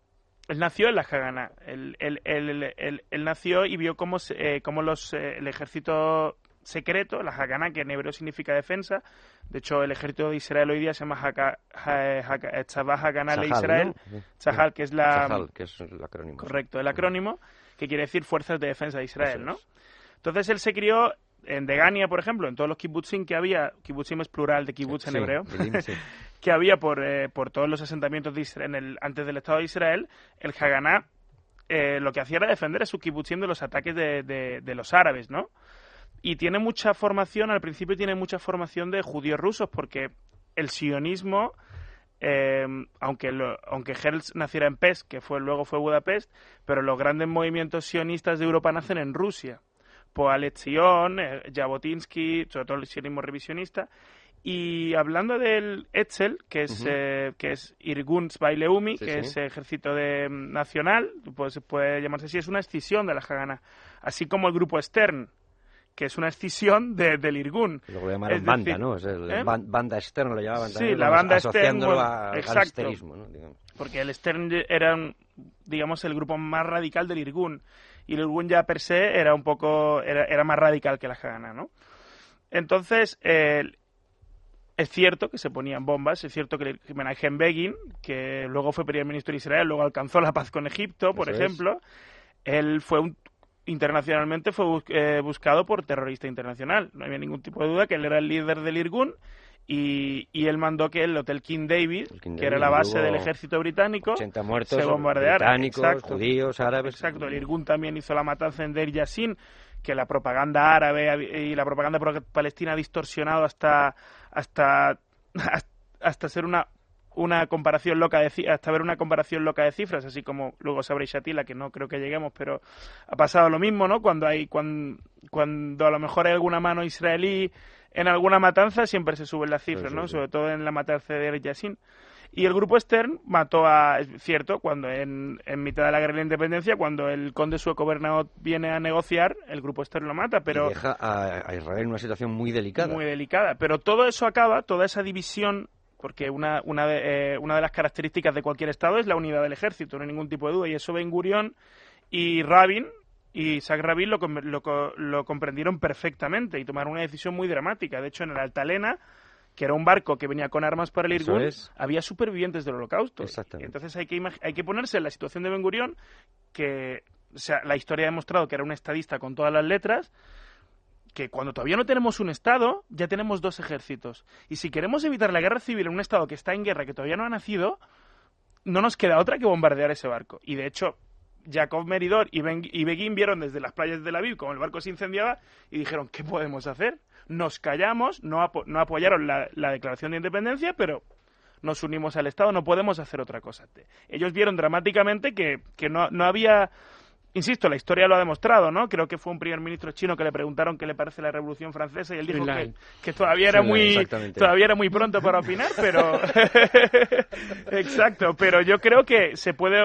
él nació en la Haganá. Él, él- él- él- nació y vio cómo, eh, cómo los, eh, el ejército secreto, la Haganá, que en hebreo significa defensa, de hecho el ejército de Israel hoy día se llama Haka- Ha- Haka- Tzavá Haganá de Israel, ¿no? Tzahal, que es la... Que es el acrónimo. Correcto, el acrónimo, que quiere decir Fuerzas de Defensa de Israel, ¿no? es. Entonces él se crió en Degania, por ejemplo, en todos los kibbutzim que había, kibbutzim es plural de kibbutz en Sí, hebreo, sí. [LAUGHS] que había por, eh, por todos los asentamientos de Israel, en el, antes del Estado de Israel, el Haganá eh, lo que hacía era defender a su kibbutzim de los ataques de, de- de los árabes, ¿no? Y tiene mucha formación, al principio tiene mucha formación de judíos rusos, porque el sionismo, eh, aunque, lo- aunque Herzl naciera en Pest, que fue luego fue Budapest, pero los grandes movimientos sionistas de Europa nacen en Rusia. Poalet Zion, eh, Jabotinsky, sobre todo el sionismo revisionista. Y hablando del Etzel, que es, eh, que es Irgun Zbaileumi, Sí, que sí. es ejército de, mm, nacional, pues puede llamarse así, es una escisión de la Hagana. Así como el grupo Stern, que es una escisión de- del Irgun. Lo llamaron Es banda, decir, ¿no? Es el ¿eh? ban- banda externa lo llamaban Sí, también, la vamos, banda asociándolo bueno, al esterismo, ¿no? Digamos. porque el Stern era, digamos, el grupo más radical del Irgun. Y el Irgun ya per se era un poco, era, era más radical que la Hagana, ¿no? Entonces, eh, es cierto que se ponían bombas, es cierto que Menachem Begin, que luego fue primer ministro de Israel, luego alcanzó la paz con Egipto, por Eso es. ejemplo, él fue un internacionalmente fue bus- eh, buscado por terrorista internacional. No había ningún tipo de duda que él era el líder del Irgun y, y él mandó que el Hotel King David, King que era la base del ejército británico, 80 muertos, se bombardeara. británicos, Exacto. judíos, árabes. Exacto, el Irgun también hizo la matanza en Deir Yassin, que la propaganda árabe y la propaganda pro- palestina ha distorsionado hasta hasta [LAUGHS] hasta ser una una comparación loca de hasta ver una comparación loca de cifras, así como luego sabréis Shatila, que no creo que lleguemos, pero ha pasado lo mismo, ¿no? Cuando hay cuando, cuando a lo mejor hay alguna mano israelí en alguna matanza siempre se suben las cifras, Sí, ¿no? sí. Sobre todo en la matanza de Deir Yassin. Y el grupo Stern mató a, es cierto, cuando en, en mitad de la guerra de la independencia, cuando el conde sueco Bernadotte viene a negociar, el grupo Stern lo mata, pero y deja a, a Israel en una situación muy delicada. muy delicada. Pero todo eso acaba, toda esa división, porque una, una, de, eh, una de las características de cualquier Estado es la unidad del ejército, no hay ningún tipo de duda. Y eso Ben Gurión y Rabin, y Isaac Rabin lo, lo, lo comprendieron perfectamente y tomaron una decisión muy dramática. De hecho, en el Altalena, que era un barco que venía con armas para el Irgun, es. había supervivientes del holocausto. Exactamente. Entonces hay que, hay que ponerse en la situación de Ben Gurión, que o sea, la historia ha demostrado que era un estadista con todas las letras, que cuando todavía no tenemos un Estado, ya tenemos dos ejércitos. Y si queremos evitar la guerra civil en un Estado que está en guerra, que todavía no ha nacido, no nos queda otra que bombardear ese barco. Y de hecho, Jacob Meridor y, ben, y Begin vieron desde las playas de Tel Aviv cómo el barco se incendiaba y dijeron, ¿qué podemos hacer? Nos callamos, no, apo- no apoyaron la, la declaración de independencia, pero nos unimos al Estado, no podemos hacer otra cosa. Ellos vieron dramáticamente que, que no, no había... Insisto, la historia lo ha demostrado, ¿no? Creo que fue un primer ministro chino que le preguntaron qué le parece la Revolución Francesa y él dijo que, que todavía era muy todavía era muy pronto para opinar, pero [LAUGHS] exacto, pero yo creo que se puede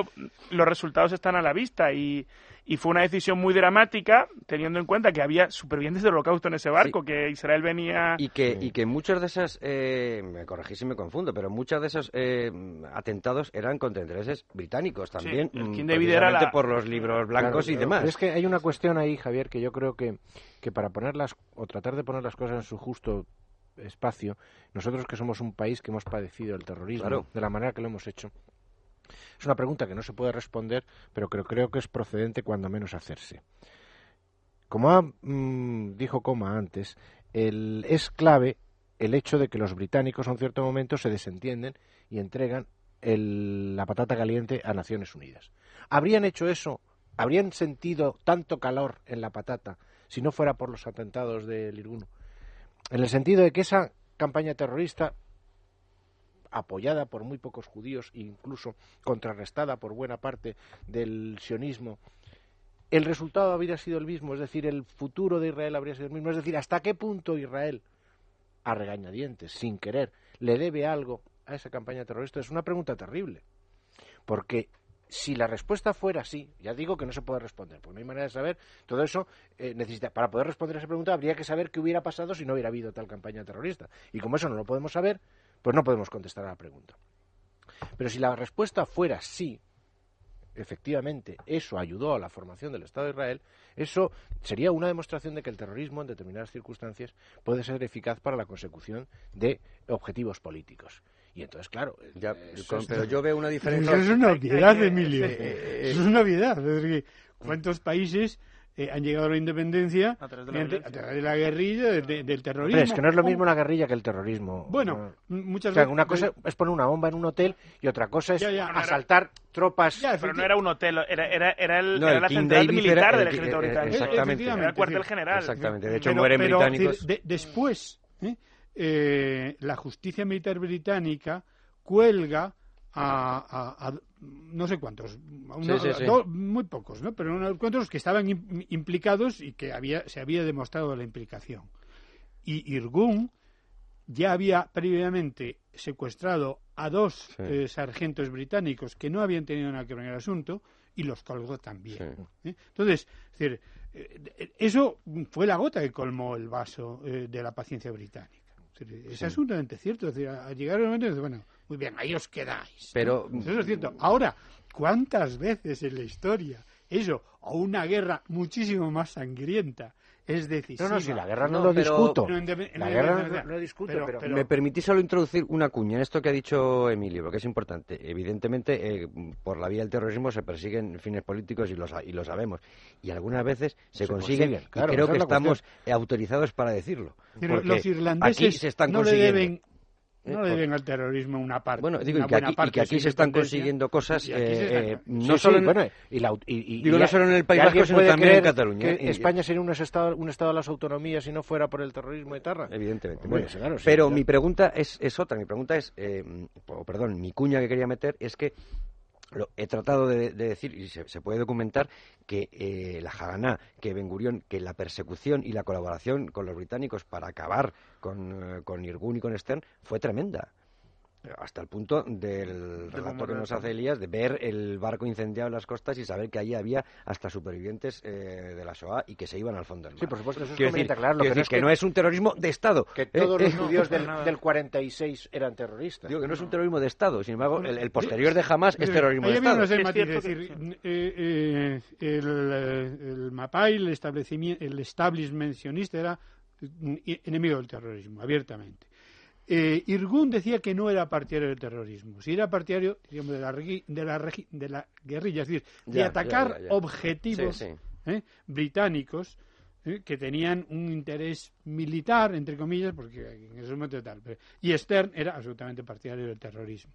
los resultados están a la vista y, y fue una decisión muy dramática teniendo en cuenta que había supervivientes del holocausto en ese barco, que Israel venía Y que, y que muchas de esas, eh, me corregís si me confundo, pero muchos de esos eh, atentados eran contra intereses británicos también, el mm, King David era precisamente la- por los libros blancos Claro, y demás. pero es que hay una cuestión ahí, Javier, que yo creo que, que para ponerlas o tratar de poner las cosas en su justo espacio, nosotros que somos un país que hemos padecido el terrorismo Claro. de la manera que lo hemos hecho, es una pregunta que no se puede responder, pero creo que es procedente cuando menos hacerse. Como ha, mm, dijo Coma antes, el- es clave el hecho de que los británicos a un cierto momento se desentienden y entregan el- la patata caliente a Naciones Unidas. ¿Habrían hecho eso? ¿Habrían sentido tanto calor en la patata si no fuera por los atentados del Irgun? En el sentido de que esa campaña terrorista apoyada por muy pocos judíos, incluso contrarrestada por buena parte del sionismo, el resultado habría sido el mismo, es decir, el futuro de Israel habría sido el mismo, es decir, hasta qué punto Israel, a regañadientes, sin querer, le debe algo a esa campaña terrorista, es una pregunta terrible, porque si la respuesta fuera sí, ya digo que no se puede responder, porque no hay manera de saber, todo eso eh, necesita, para poder responder a esa pregunta habría que saber qué hubiera pasado si no hubiera habido tal campaña terrorista, y como eso no lo podemos saber, pues no podemos contestar a la pregunta. Pero si la respuesta fuera sí, efectivamente eso ayudó a la formación del Estado de Israel, eso sería una demostración de que el terrorismo en determinadas circunstancias puede ser eficaz para la consecución de objetivos políticos. Y entonces, claro, Ya, eso con- es- pero yo veo una Eso diferencia. es una obviedad, Emilio. Eso es una obviedad. Es decir, ¿Cuántos países eh, han llegado a la independencia A través de la mediante- violencia. a través de la guerrilla, de- de- del terrorismo? Hombre, es que no es lo mismo la guerrilla que el terrorismo. Bueno, No. muchas O sea, veces... una cosa es poner una bomba en un hotel y otra cosa es Ya, ya. asaltar tropas. Ya, pero no era un hotel, era, era, era, el, No, era el la King central David militar era- del el- ejército eh, británico. exactamente. Era el cuartel general. Exactamente, de hecho Pero- mueren pero, británicos. es decir, de- después, ¿eh? Eh, la justicia militar británica cuelga a, a- a no sé cuántos, a una- Sí, sí, sí. a do- muy pocos, ¿no? Pero unos cuantos que estaban im- implicados y que había, se había demostrado la implicación. Y Irgun ya había previamente secuestrado a dos eh, sargentos británicos que no habían tenido nada que ver en el asunto y los colgó también. ¿eh? Entonces, es decir, eh, eso fue la gota que colmó el vaso eh, de la paciencia británica. Es, absolutamente cierto. Es decir, a, a llegar el momento de bueno, muy bien, ahí os quedáis. Pero- ¿no? Eso es cierto. Ahora, ¿cuántas veces en la historia eso, o una guerra muchísimo más sangrienta, es decisiva? No, no, si la guerra no, No, lo pero- discuto. No, en de- en la guerra no, no discuto, pero- pero, pero- Me permitís solo introducir una cuña en esto que ha dicho Emilio, porque es importante. Evidentemente, eh, por la vía del terrorismo se persiguen fines políticos y lo, sa- y lo sabemos. Y algunas veces se, Se consiguen, consiguen, y claro, creo que es estamos autorizados para decirlo. Pero los irlandeses aquí se están no le deben no le den al terrorismo una parte. Bueno, digo, una y que aquí, y que aquí se están consiguiendo cosas, eh, están- eh, Sí, no solo en, bueno, el País Vasco, sino también en Cataluña. que Y- España sería un estado, un estado de las autonomías si no fuera por el terrorismo de Tarra. Evidentemente. Bueno, claro, sí, pero claro. mi pregunta es, es otra. Mi pregunta es, eh, perdón, mi cuña que quería meter es que lo, he tratado de, de decir, y se, se puede documentar, que eh, la Haganá, que Ben Gurión, que la persecución y la colaboración con los británicos para acabar con, eh, con Irgun y con Stern fue tremenda. Hasta el punto del relato que nos hace Elías de ver el barco incendiado en las costas y saber que allí había hasta supervivientes eh, de la SOA y que se iban al fondo del mar. Sí, por supuesto, eso es Quiero conveniente decir, aclararlo, quiero que no es que que- no es un terrorismo de Estado. Que Eh, todos eh, los [LAUGHS] judíos para del, nada. del 46 eran terroristas. Digo que no es un terrorismo de Estado, sin embargo, el, el posterior de Hamas es terrorismo de Estado. Es decir, eh, eh, el, eh, el MAPAI, el, establecimiento, el establishment sionista era enemigo del terrorismo, abiertamente. Eh, Irgun decía que no era partidario del terrorismo, si era partidario digamos, de, la, de, la, de la guerrilla, es decir, de Ya, atacar ya, ya, ya. objetivos Sí, sí. ¿eh? británicos ¿eh? que tenían un interés militar, entre comillas, porque en ese momento tal. pero- y Stern era absolutamente partidario del terrorismo.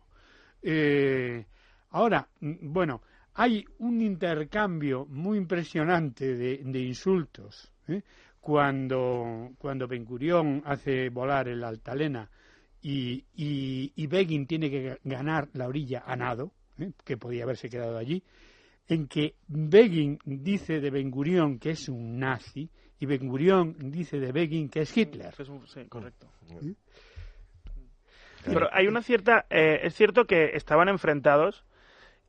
Ahora, mm, bueno, hay un intercambio muy impresionante de, de insultos. Cuando, cuando Ben Gurión hace volar el Altalena y, y, y Begin tiene que ganar la orilla a nado, ¿eh? que podía haberse quedado allí, en que Begin dice de Ben Gurión que es un nazi y Ben Gurión dice de Begin que es Hitler. Es un- sí, correcto. Pero hay una cierta... eh, es cierto que estaban enfrentados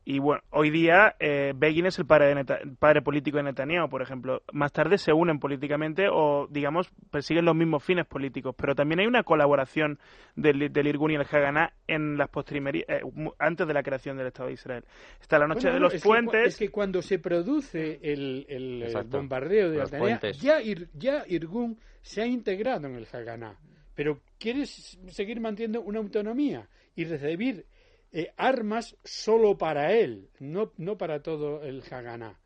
y bueno, hoy día eh, Begin es el padre, de Neta- padre político de Netanyahu, por ejemplo. Más tarde se unen políticamente o, digamos, persiguen los mismos fines políticos. Pero también hay una colaboración del, del Irgun y el Haganá en las postrimerías, eh, mu- antes de la creación del Estado de Israel. Está la noche Bueno, de los es que puentes... es que cuando se produce el, bombardeo de puentes. ya, Ir- ya Irgun se ha integrado en el Haganá, pero quiere seguir manteniendo una autonomía y recibir eh, armas solo para él, no, no para todo el Haganá.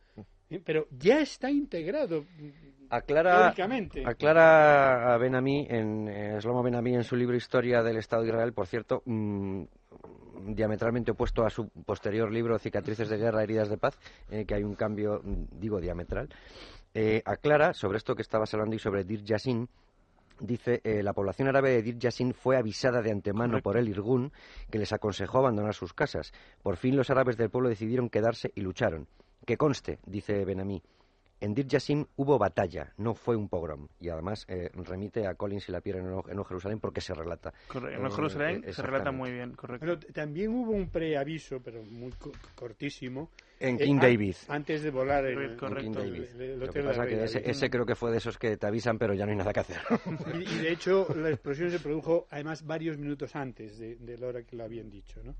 Eh, Pero ya está integrado Aclara, teóricamente. aclara a Ben-Ami en eh, Shlomo Ben-Ami en su libro Historia del Estado de Israel, por cierto, mm, diametralmente opuesto a su posterior libro Cicatrices de Guerra, Heridas de Paz, eh, que hay un cambio, mm, digo, diametral. Eh, aclara sobre esto que estabas hablando y sobre Dir Yassin. Dice, eh, la población árabe de Dir Yassin fue avisada de antemano por el Irgun, que les aconsejó abandonar sus casas. Por fin los árabes del pueblo decidieron quedarse y lucharon. Que conste, dice Benamí, en Dir Yassin hubo batalla, no fue un pogrom. Y además eh, remite a Collins y la piedra en Jerusalén porque se relata. Correcto, en Eh, Jerusalén eh, se relata muy bien, correcto. Pero también hubo un preaviso, pero muy co- cortísimo. En eh, King an- David. Antes de volar el, Correcto. En King David. el- el Lo que pasa que ese, ese creo que fue de esos que te avisan, pero ya no hay nada que hacer. [LAUGHS] Y, y de hecho, la explosión se produjo además varios minutos antes de, de la hora que lo habían dicho, ¿no?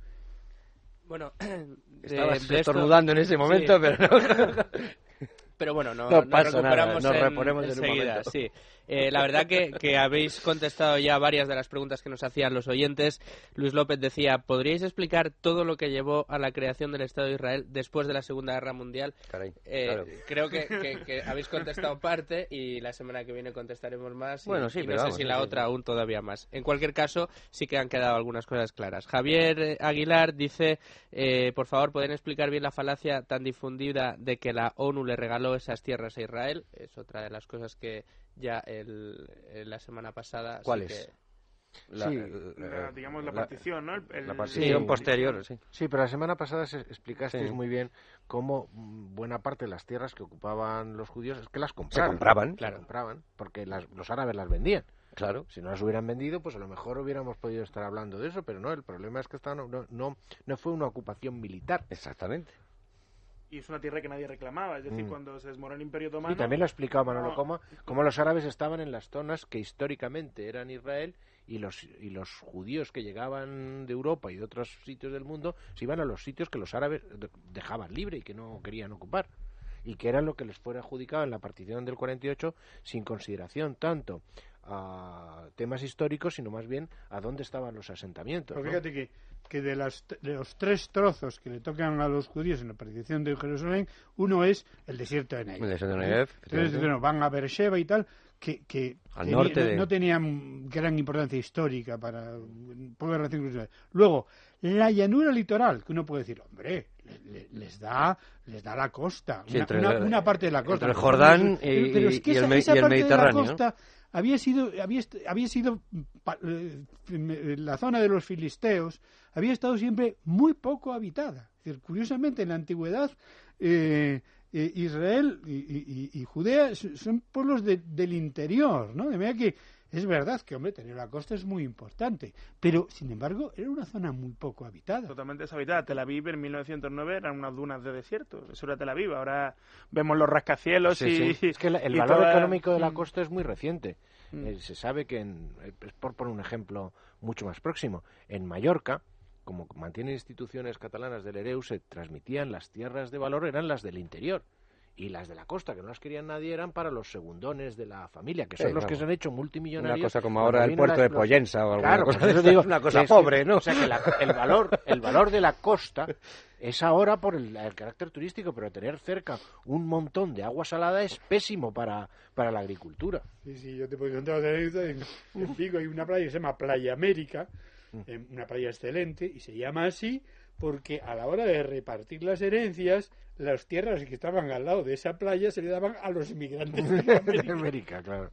Bueno, [CLEARS THROAT] de- Estabas de esto- estornudando en ese momento, Sí. pero no. [LAUGHS] Pero bueno, no, No nos pasa nada, recuperamos nos en- reponemos en un momento. sí. Eh, la verdad que, que habéis contestado ya varias de las preguntas que nos hacían los oyentes. Luis López decía, ¿podríais explicar todo lo que llevó a la creación del Estado de Israel después de la Segunda Guerra Mundial? Caray, Eh, claro. Creo que, que- que habéis contestado parte y la semana que viene contestaremos más. y- Bueno, sí, y no sé vamos, si la sí, otra sí. aún todavía más. En cualquier caso, sí que han quedado algunas cosas claras. Javier eh, Aguilar dice, eh, por favor, ¿pueden explicar bien la falacia tan difundida de que la ONU le regaló esas tierras a Israel? Es otra de las cosas que ya el, eh, la semana pasada... sí ¿Cuáles? que- La- Sí, La- digamos la la- partición, ¿no? El- el- La partición Sí. posterior, sí. Sí, pero la semana pasada se explicasteis Sí. muy bien cómo mm, buena parte de las tierras que ocupaban los judíos es que las Se compraban. compraban, Se compraban, porque las- los árabes las vendían. Claro. Si no las hubieran vendido, pues a lo mejor hubiéramos podido estar hablando de eso, pero no, el problema es que esta no, no, no, no fue una ocupación militar. Exactamente. Y es una tierra que nadie reclamaba. Es decir, Mm. cuando se desmoronó el Imperio Otomano... Y también lo ha explicado Manolo No. cómo, cómo los árabes estaban en las zonas que históricamente eran Israel y los, y los judíos que llegaban de Europa y de otros sitios del mundo se iban a los sitios que los árabes de- dejaban libre y que no querían ocupar y que eran lo que les fuera adjudicado en la partición del 48 sin consideración tanto a temas históricos sino más bien a dónde estaban los asentamientos. Pero ¿no? fíjate que, que de, las, de los tres trozos que le tocan a los judíos en la partición de Jerusalén, uno es el desierto de Negev. El desierto de Negev, Entonces, bueno, van a Beersheba y tal, que, que Al tenía- norte no, de- no tenían gran importancia histórica para la relación con Israel. Luego, la llanura litoral, que uno puede decir, hombre, le- le- les da les da la costa, Sí, una, entre una- parte de la costa. entre el Jordán Pero- y- pero es que y el esa- Me- esa y el parte de la Mediterráneo, había sido había, había sido eh, la zona de los filisteos había estado siempre muy poco habitada. Es decir, curiosamente, en la antigüedad eh, eh, Israel y, y- Judea son pueblos de- del interior, ¿no? De manera que es verdad que, hombre, tener la costa es muy importante, pero, sin embargo, era una zona muy poco habitada. Totalmente deshabitada. Tel Aviv en 1909 eran unas dunas de desierto. Eso era Tel Aviv. Ahora vemos los rascacielos Sí, y... sí. Es que la- el valor toda- económico de la Mm. costa es muy reciente. Mm. Eh, se sabe que, en, por poner un ejemplo mucho más próximo, en Mallorca, como mantienen instituciones catalanas del Ereu, se transmitían las tierras de valor, eran las del interior. Y las de la costa, que no las querían nadie, eran para los segundones de la familia, que son Sí, los que se han hecho multimillonarios. Una cosa como ahora el puerto las- de Pollensa o alguna Claro, cosa eso digo, una cosa pobre, ¿no? O sea, que la- el, valor, el valor de la costa es ahora por el, el carácter turístico, pero tener cerca un montón de agua salada es pésimo para, para la agricultura. Sí, sí, yo te puedo contar. En, en Vigo hay una playa que se llama Playa América, Mm. eh, una playa excelente, y se llama así porque a la hora de repartir las herencias, las tierras que estaban al lado de esa playa se le daban a los inmigrantes de. [LAUGHS] América, claro.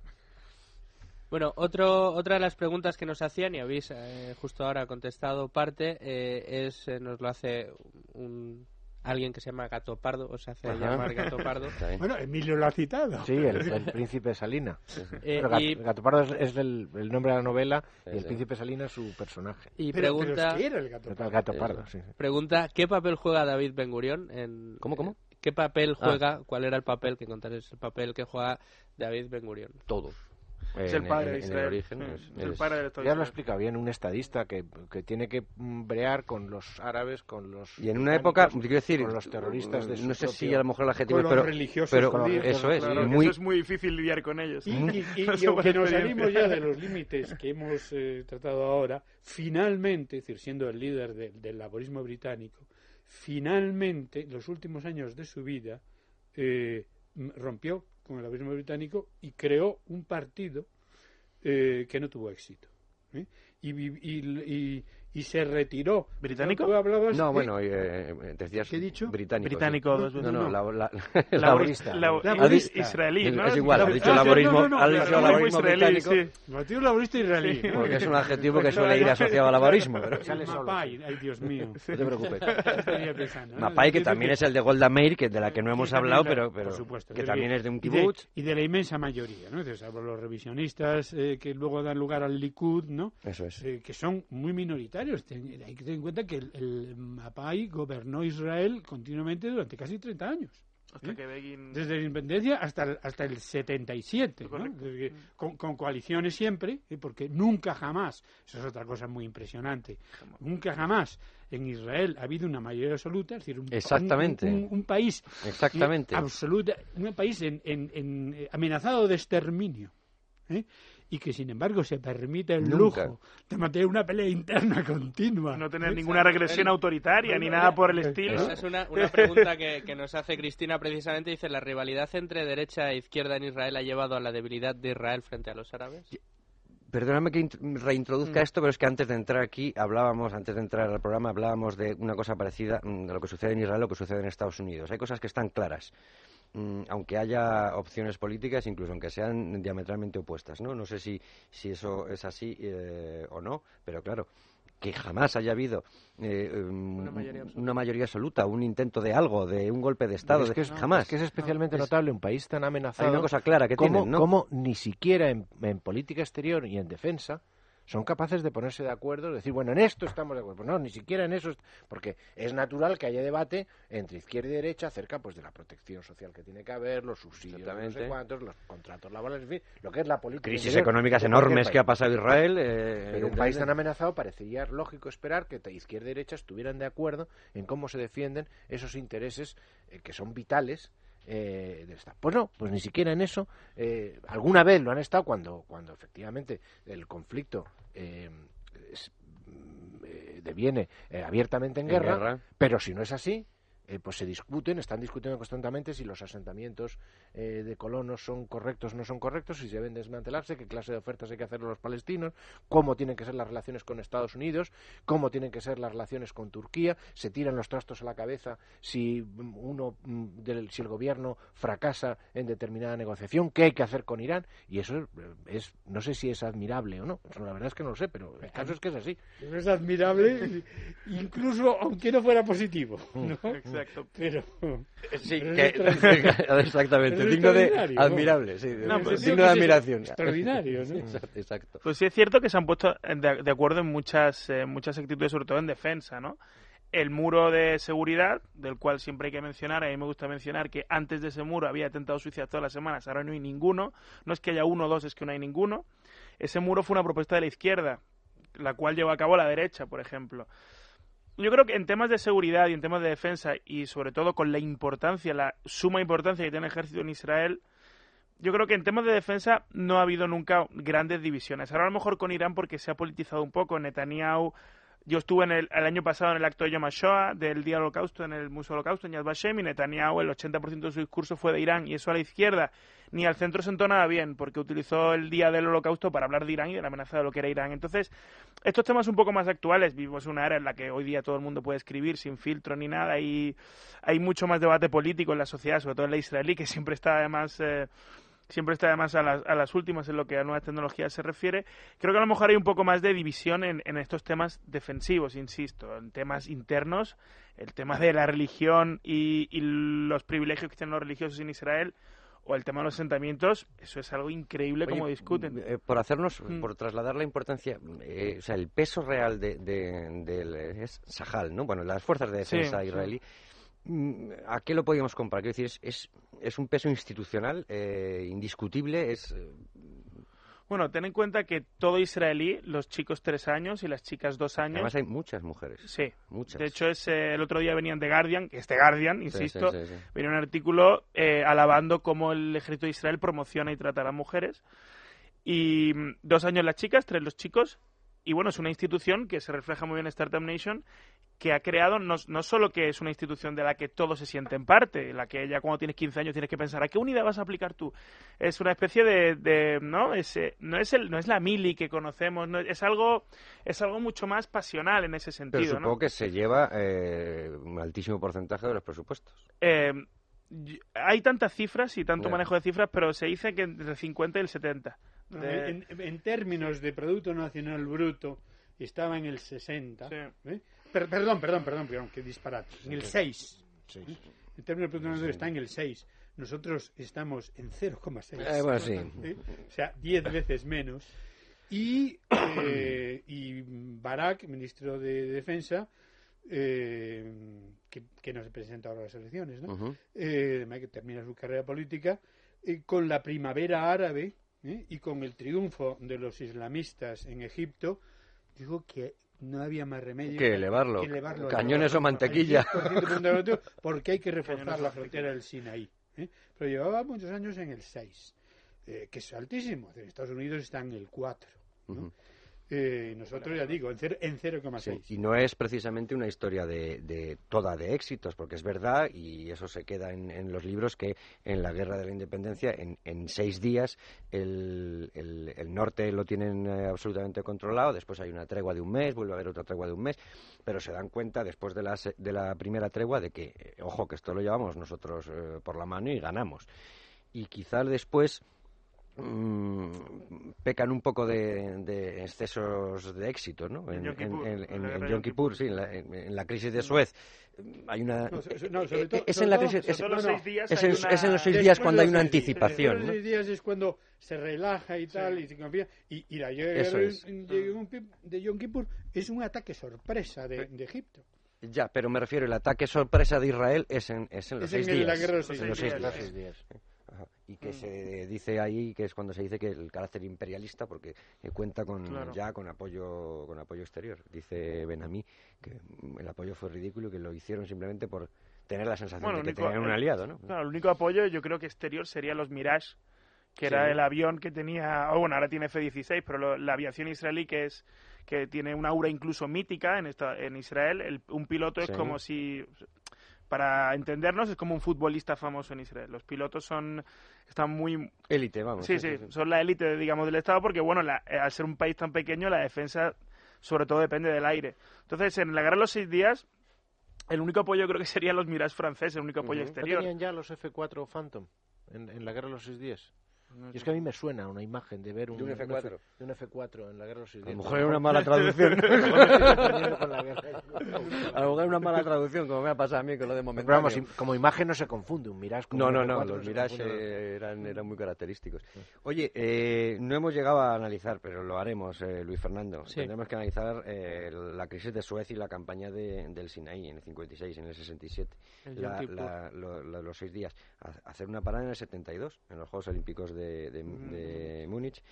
Bueno, otro, otra de las preguntas que nos hacían, y habéis eh, justo ahora contestado parte, eh, es, eh, nos lo hace un, alguien que se llama Gato Pardo, o se hace Ajá. llamar Gato Pardo. [LAUGHS] Bueno, Emilio lo ha citado. Sí, el, el príncipe Salina. [LAUGHS] Eh, Pero Gat- y, Gato Pardo es, es el, el nombre de la novela Sí, y el sí. príncipe Salina es su personaje. y Pero- pero pregunta, es que era el gato. El Gato. Pardo, sí. sí. pregunta, ¿qué papel juega David Ben Gurión en... ¿Cómo, cómo? ¿Qué papel Ah. juega, cuál era el papel, que contaréis el papel que juega David Ben Gurión? Todo. Es el padre en- de en Israel. el origen. Es- es el es- padre de la historia Ya lo explica bien un estadista que, que tiene que brear con los árabes, con los. Y en una época, quiero decir, con los terroristas de su no sé si propio- a lo mejor el adjetivo, Con los pero, religiosos pero judíos, eso es, Claro, muy, eso es muy difícil lidiar con ellos. Y, y- y- [LAUGHS] Eso y aunque nos salimos ya de los [LAUGHS] límites que hemos eh, tratado ahora, finalmente, es decir, siendo el líder de- del laborismo británico, finalmente, en los últimos años de su vida, eh, rompió con el laborismo británico y creó un partido eh, que no tuvo éxito. ¿eh? Y- y- y se retiró. ¿Británico? Tú hablabas No, de- bueno, eh, eh, decías ¿Qué he dicho? británico. sí. Británico, dos No, veces. no, la, la, [LAUGHS] Laborista. Labo- Laborista. Israelí, Es- ¿no? es igual, ha dicho Ah, sí, laborismo, no, no, no, claro, dicho no, laborismo israelí, británico, sí. Laborista Israelí. Sí. ¿no? porque es un adjetivo que suele ir asociado al laborismo. Pero... Sale solo. Mapai, ay Dios mío. No te preocupes. [LAUGHS] Pensando, ¿no? Mapai, que también es el de Golda Meir, que de la que no Sí, hemos hablado, la- pero, por pero supuesto, que también es de un kibutz. Y de, la inmensa mayoría, ¿no? Entonces, salvo los revisionistas eh, que luego dan lugar al Likud, ¿no? Eso es. Eh, que son muy minoritarios. Ten- hay que tener en cuenta que el, el Mapai gobernó Israel continuamente durante casi 30 años. Hasta que Begin... Desde la independencia hasta el, hasta el 77, ¿no? Desde que- con, con coaliciones siempre, ¿eh? porque nunca jamás, eso es otra cosa muy impresionante, nunca jamás en Israel ha habido una mayoría absoluta, es decir, un, Exactamente. un- un- un país Exactamente. eh, absoluta, un país en, en- en, eh, amenazado de exterminio. ¿eh? Y que sin embargo se permite el Nunca. lujo de mantener una pelea interna continua. No tener ninguna regresión autoritaria ni nada por el estilo. Esa es una, una pregunta que, que nos hace Cristina precisamente. Dice, ¿la rivalidad entre derecha e izquierda en Israel ha llevado a la debilidad de Israel frente a los árabes? Perdóname que int- reintroduzca Mm. esto, pero es que antes de entrar aquí hablábamos, antes de entrar al programa, hablábamos de una cosa parecida mm, de lo que sucede en Israel, lo que sucede en Estados Unidos. Hay cosas que están claras, mm, aunque haya opciones políticas, incluso aunque sean diametralmente opuestas, ¿no? No sé si, si eso es así eh, o no, pero claro, que jamás haya habido eh, mm, Una mayoría absoluta. una mayoría absoluta, un intento de algo, de un golpe de Estado, es de- que es, jamás. es que es especialmente Es- notable un país tan amenazado. Hay una cosa clara que como, tienen, ¿no? como ni siquiera en, en política exterior y en defensa son capaces de ponerse de acuerdo, de decir, bueno, en esto estamos de acuerdo. Pues no, ni siquiera en eso, porque es natural que haya debate entre izquierda y derecha acerca pues de la protección social que tiene que haber, los subsidios, no sé cuántos, los contratos laborales, en fin, lo que es la política. Crisis económicas enormes que ha pasado Israel. eh, Pero un país tan amenazado parecería lógico esperar que izquierda y derecha estuvieran de acuerdo en cómo se defienden esos intereses eh, que son vitales eh, del Estado. Pues no, pues ni siquiera en eso. eh, alguna vez lo han estado cuando, cuando efectivamente el conflicto eh, es- mm, eh, deviene eh, abiertamente en, En guerra, guerra. pero si no es así, eh, pues se discuten, están discutiendo constantemente si los asentamientos eh, de colonos son correctos o no son correctos, si se deben desmantelarse, qué clase de ofertas hay que hacer a los palestinos, cómo tienen que ser las relaciones con Estados Unidos, cómo tienen que ser las relaciones con Turquía, se tiran los trastos a la cabeza si uno mm, del, si el gobierno fracasa en determinada negociación, qué hay que hacer con Irán, y eso es, no sé si es admirable o no, la verdad es que no lo sé, pero el caso es que es así. Es admirable, [LAUGHS] incluso aunque no fuera positivo. ¿no? Exacto. Pero, Sí, pero que- es extraordinario. [LAUGHS] exactamente, Es digno de admirable, sí, No, digno de admiración. extraordinario, ¿no? [LAUGHS] Exacto, exacto. Pues sí es cierto que se han puesto de, de acuerdo en muchas, eh, muchas actitudes, sobre todo en defensa, ¿no? El muro de seguridad, del cual siempre hay que mencionar, a mí me gusta mencionar que antes de ese muro había atentados suicidas todas las semanas, ahora no hay ninguno, no es que haya uno o dos, es que no hay ninguno. Ese muro fue una propuesta de la izquierda, la cual llevó a cabo la derecha, por ejemplo. Yo creo que en temas de seguridad y en temas de defensa, y sobre todo con la importancia, la suma importancia que tiene el ejército en Israel, yo creo que en temas de defensa no ha habido nunca grandes divisiones. Ahora a lo mejor con Irán porque se ha politizado un poco. Netanyahu, yo estuve en el, año pasado en el acto de Yom HaShoah, del Día del Holocausto, en el Museo Holocausto, en Yad Vashem, y Netanyahu, el 80% de su discurso fue de Irán, y eso a la izquierda ni al centro sentó nada bien, porque utilizó el Día del Holocausto para hablar de Irán y de la amenaza de lo que era Irán. Entonces, estos temas un poco más actuales, vivimos una era en la que hoy día todo el mundo puede escribir sin filtro ni nada, y hay mucho más debate político en la sociedad, sobre todo en la israelí, que siempre está además... eh, siempre está además a las, a las últimas en lo que a nuevas tecnologías se refiere. Creo que a lo mejor hay un poco más de división en, en estos temas defensivos, insisto, en temas internos, el tema de la religión y, y los privilegios que tienen los religiosos en Israel, o el tema de los asentamientos, eso es algo increíble como discuten. eh, por hacernos, Mm. por trasladar la importancia, eh, o sea, el peso real de, de- del es Sahal, ¿no? Bueno, las fuerzas de defensa sí. israelí. ¿A qué lo podíamos comparar? Quiero decir, es, es, es un peso institucional eh, indiscutible, es eh, Bueno, ten en cuenta que todo israelí, los chicos tres años y las chicas dos años, además hay muchas mujeres, sí. muchas. De hecho, es, eh, el otro día venían de Guardian, que es de Guardian, insisto, sí, sí, sí. venía un artículo eh, alabando cómo el ejército de Israel promociona y trata a las mujeres. Y mm, dos años las chicas, tres los chicos. Y bueno, es una institución que se refleja muy bien en Startup Nation, que ha creado no, no solo que es una institución de la que todos se sienten parte, en la que ya cuando tienes 15 años tienes que pensar a qué unidad vas a aplicar tú. Es una especie de, de- no, es, eh, no es el, no es la mili que conocemos, no, es algo, es algo mucho más pasional en ese Pero sentido, supongo ¿no? que se lleva eh, un altísimo porcentaje de los presupuestos. Eh, hay tantas cifras y tanto manejo de cifras, pero se dice que entre el 50 y el 70. No, De- en, en términos de Producto Nacional Bruto estaba en el 60. Sí. ¿eh? Per- perdón, perdón, perdón, perdón, qué disparate. En el 6. Sí. En términos de Producto Nacional Bruto está en el 6. Nosotros estamos en 0,6. Eh, bueno, sí. ¿eh? O sea, 10 veces menos. Y, eh, y Barak, ministro de Defensa, eh, que, que no se presenta ahora a las elecciones, ¿no? Eh, además que termina su carrera política, eh, con la primavera árabe ¿eh? y con el triunfo de los islamistas en Egipto, dijo que no había más remedio Que elevarlo. que elevarlo al- Cañones o mantequilla. 10% del Producto Bruto, porque hay que reforzar la frontera del Sinaí. ¿eh? Pero llevaba muchos años en el 6, eh, que es altísimo. En Estados Unidos está en el 4. ¿no? Ujú. Eh, nosotros, ya digo, en, cero- en 0,6. Sí, y no es precisamente una historia de, de toda de éxitos, porque es verdad, y eso se queda en, los libros, que en la Guerra de la Independencia, en, seis días, el, el- norte lo tienen eh, absolutamente controlado, después hay una tregua de un mes, vuelve a haber otra tregua de un mes, pero se dan cuenta después de la, de la primera tregua de que, eh, ojo, que esto lo llevamos nosotros por la mano y ganamos. Y quizás después pecan un poco de, de excesos de éxito, ¿no? En Yom Kippur, en- Yom Kippur, sí, en la, en- en la crisis de Suez. Hay una... No, so- so- no, sobre todo- es sobre en la crisis... Es, los no, seis días es hay en, una- es en los seis Después días de cuando hay una anticipación, es cuando se relaja y tal, y se confía. Y, y la Eso guerra es. de de Yom Kippur es un ataque sorpresa de, de Egipto. Ya, pero me refiero, el ataque sorpresa de Israel es en, es en los Es en seis el- días. la guerra de los Es seis en los días. seis Los días. seis días. Y que se dice ahí que es cuando se dice que el carácter imperialista porque eh, cuenta con Claro. ya con apoyo con apoyo exterior dice Benamí que mm, el apoyo fue ridículo y que lo hicieron simplemente por tener la sensación Bueno, de que único- tenían un el- aliado no Claro, el único apoyo yo creo que exterior sería los Mirage, que era el avión que tenía, o bueno, ahora tiene F-16, pero lo- la aviación israelí que es que tiene una aura incluso mítica en esta, en Israel, el- un piloto Sí. es como si para entendernos, es como un futbolista famoso en Israel. Los pilotos son están muy élite, vamos. Sí, sí, son la élite, digamos, del Estado porque bueno, la, eh, al ser un país tan pequeño, la defensa sobre todo depende del aire. Entonces, en la guerra de los seis días, el único apoyo creo que serían los Mirage franceses, el único apoyo exterior. ¿No tenían ya los F4 Phantom en, en la guerra de los seis días? Y es que a mí me suena una imagen de ver un, ¿De un F4? F, de un F4 en la guerra de los A lo mejor era una [LAUGHS] mala traducción. a lo mejor era una mala traducción, como me ha pasado a mí con lo de momento. Pero vamos, como imagen no se confunde un Mirage con No, un no, no, F4 los se Mirage eh, eran, eran muy característicos. Oye, eh, no hemos llegado a analizar, pero lo haremos, eh, Luis Fernando. Sí. Tendremos que analizar eh, la crisis de Suez y la campaña de- del Sinaí en el 56, en el 67. El La- la- lo- lo- los seis días. Ha- Hacer una parada en el 72, en los Juegos Olímpicos de, de- de Múnich.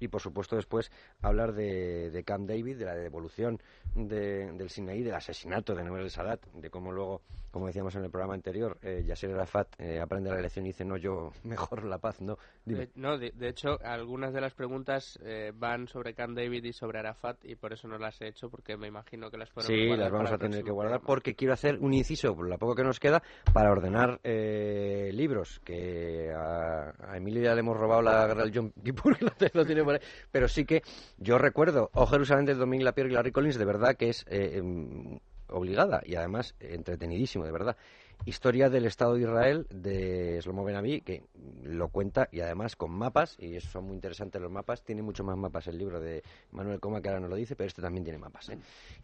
Y por supuesto después hablar de, de Camp David, de la devolución de- del Sinaí, del asesinato de Noel Sadat, de cómo luego, como decíamos en el programa anterior, eh, Yasser Arafat eh, aprende la lección y dice, no, yo [LAUGHS] mejor la paz, no. Dime. De, no, de, de hecho, algunas de las preguntas eh, van sobre Camp David y sobre Arafat y por eso no las he hecho porque me imagino que las podemos Sí, las vamos a tener que guardar programa. porque quiero hacer un inciso, por la poco que nos queda, para ordenar eh, libros. Que a, a Emilio ya le hemos robado la guerra del John Kippur, [LAUGHS] que lo, te- lo tiene por ahí. Pero sí que yo recuerdo O Jerusalén de Dominique Lapierre y Larry Collins, de verdad que es eh, em, obligada y además entretenidísimo, de verdad. Historia del Estado de Israel de Shlomo Ben-Ami, que lo cuenta y además con mapas, y son muy interesantes los mapas. Tiene mucho más mapas el libro de Manuel Coma, que ahora nos lo dice, pero este también tiene mapas. ¿eh?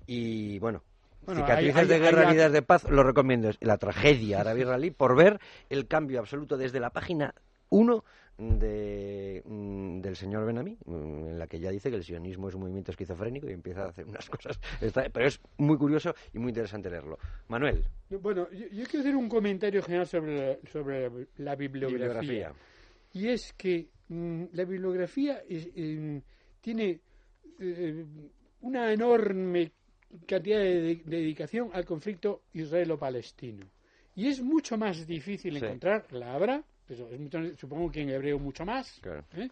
Y bueno, Bueno, Cicatrices hay- de guerra, hay- de paz, lo recomiendo. Es la tragedia árabe-israelí por ver el cambio absoluto desde la página 1 de, mm, del señor Benami, mm, en la que ya dice que el sionismo es un movimiento esquizofrénico y empieza a hacer unas [LAUGHS] cosas. Está- pero es muy curioso y muy interesante leerlo. Manuel, Bueno, yo, yo quiero hacer un comentario general sobre la, sobre la, la bibliografía. bibliografía. Y es que mm, la bibliografía es, eh, tiene eh, una enorme cantidad de, de dedicación al conflicto israelo-palestino. Y es mucho más difícil Sí. encontrar, la habrá, pero es mucho- supongo que en hebreo mucho más, Claro. ¿eh?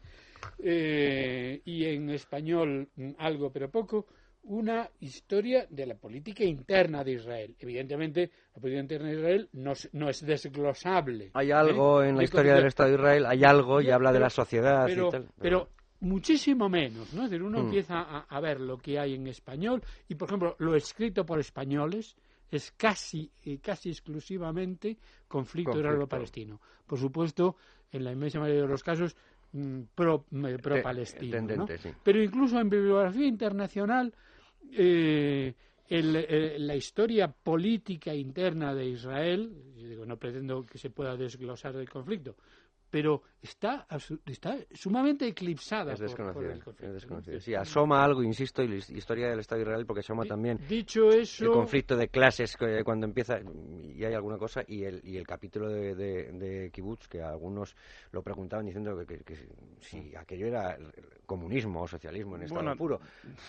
Eh, y en español mm, algo pero poco, una historia de la política interna de Israel. Evidentemente, la política interna de Israel no, es- no es desglosable. Hay ¿eh? algo en la historia del Estado de Israel, hay algo y Yo- habla de pero- la sociedad pero, y tal. pero muchísimo menos, ¿no? Es decir, uno Mm. empieza a, a ver lo que hay en español y, por ejemplo, lo escrito por españoles es casi, eh, casi exclusivamente conflicto Conflicto. israelo-palestino. Por supuesto, en la inmensa mayoría de los casos, mm, pro, eh, pro-palestino. ¿no? tendente, sí. Pero incluso en bibliografía internacional, eh, el- eh, la historia política interna de Israel, yo digo, no pretendo que se pueda desglosar del conflicto, pero está, está sumamente eclipsada Es por- por, desconocido. el es conflicto. desconocido. Sí, asoma algo, insisto, y la historia del Estado Israel, porque asoma también Dicho eso, el conflicto de clases que cuando empieza y hay alguna cosa y el, y el capítulo de, de, de Kibbutz que algunos lo preguntaban diciendo que, que- que si aquello era comunismo o socialismo en estado Bueno, puro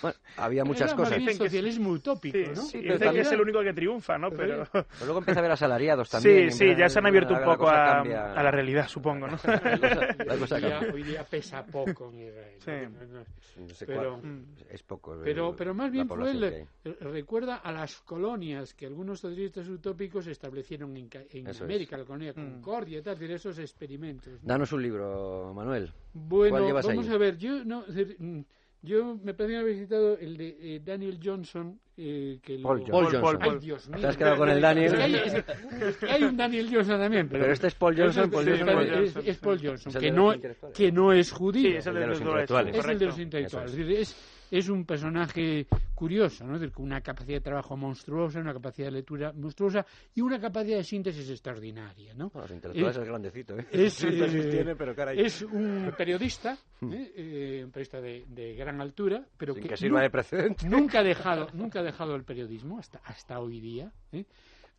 bueno, había muchas era cosas Dicen que es- socialismo utópico, Sí, ¿no? sí, pero dicen que también- es el único que triunfa, ¿no? Pero... pero [LAUGHS] luego empieza a haber asalariados también Sí, sí, ya se han abierto un poco a, cambia. a la realidad, supongo, ¿no? [LAUGHS] la cosa, la cosa hoy, día, cambia. hoy día pesa poco en Israel. Sí. ¿no? No, no. No sé pero- cuál- es poco Pero, el- pero más bien fue el- eh, recuerda a las colonias que algunos socialistas utópicos establecieron en, en Eso es. América, la colonia Mm. Concordia, tal, es decir, esos experimentos. ¿no? danos un libro Manuel Bueno, ¿Cuál llevas vamos ahí? a ver, yo no, es decir, mm, yo me parece haber visitado el de eh, Daniel Johnson, eh, que lo- Paul Johnson. Paul Johnson. Ay, Dios mío. Te has quedado con el Daniel. Hay, es- un Daniel Johnson también, pero, pero este es Paul Johnson Paul Sí, Johnson Paul es, Paul Johnson, que no, que no es judío. Sí, es el El de los intelectuales. Es el de los intelectuales. Es, decir, es, es un personaje curioso, ¿no? Es con una capacidad de trabajo monstruosa, una capacidad de lectura monstruosa y una capacidad de síntesis extraordinaria, ¿no? No, los intelectuales Eh, es grandecito ¿eh? es, [LAUGHS] eh, tiene, pero caray. Es un periodista, ¿eh? Eh, un periodista de, de gran altura, pero Sin que, que sirva de precedente nunca ha dejado, nunca ha dejado el periodismo hasta, hasta hoy día. ¿eh?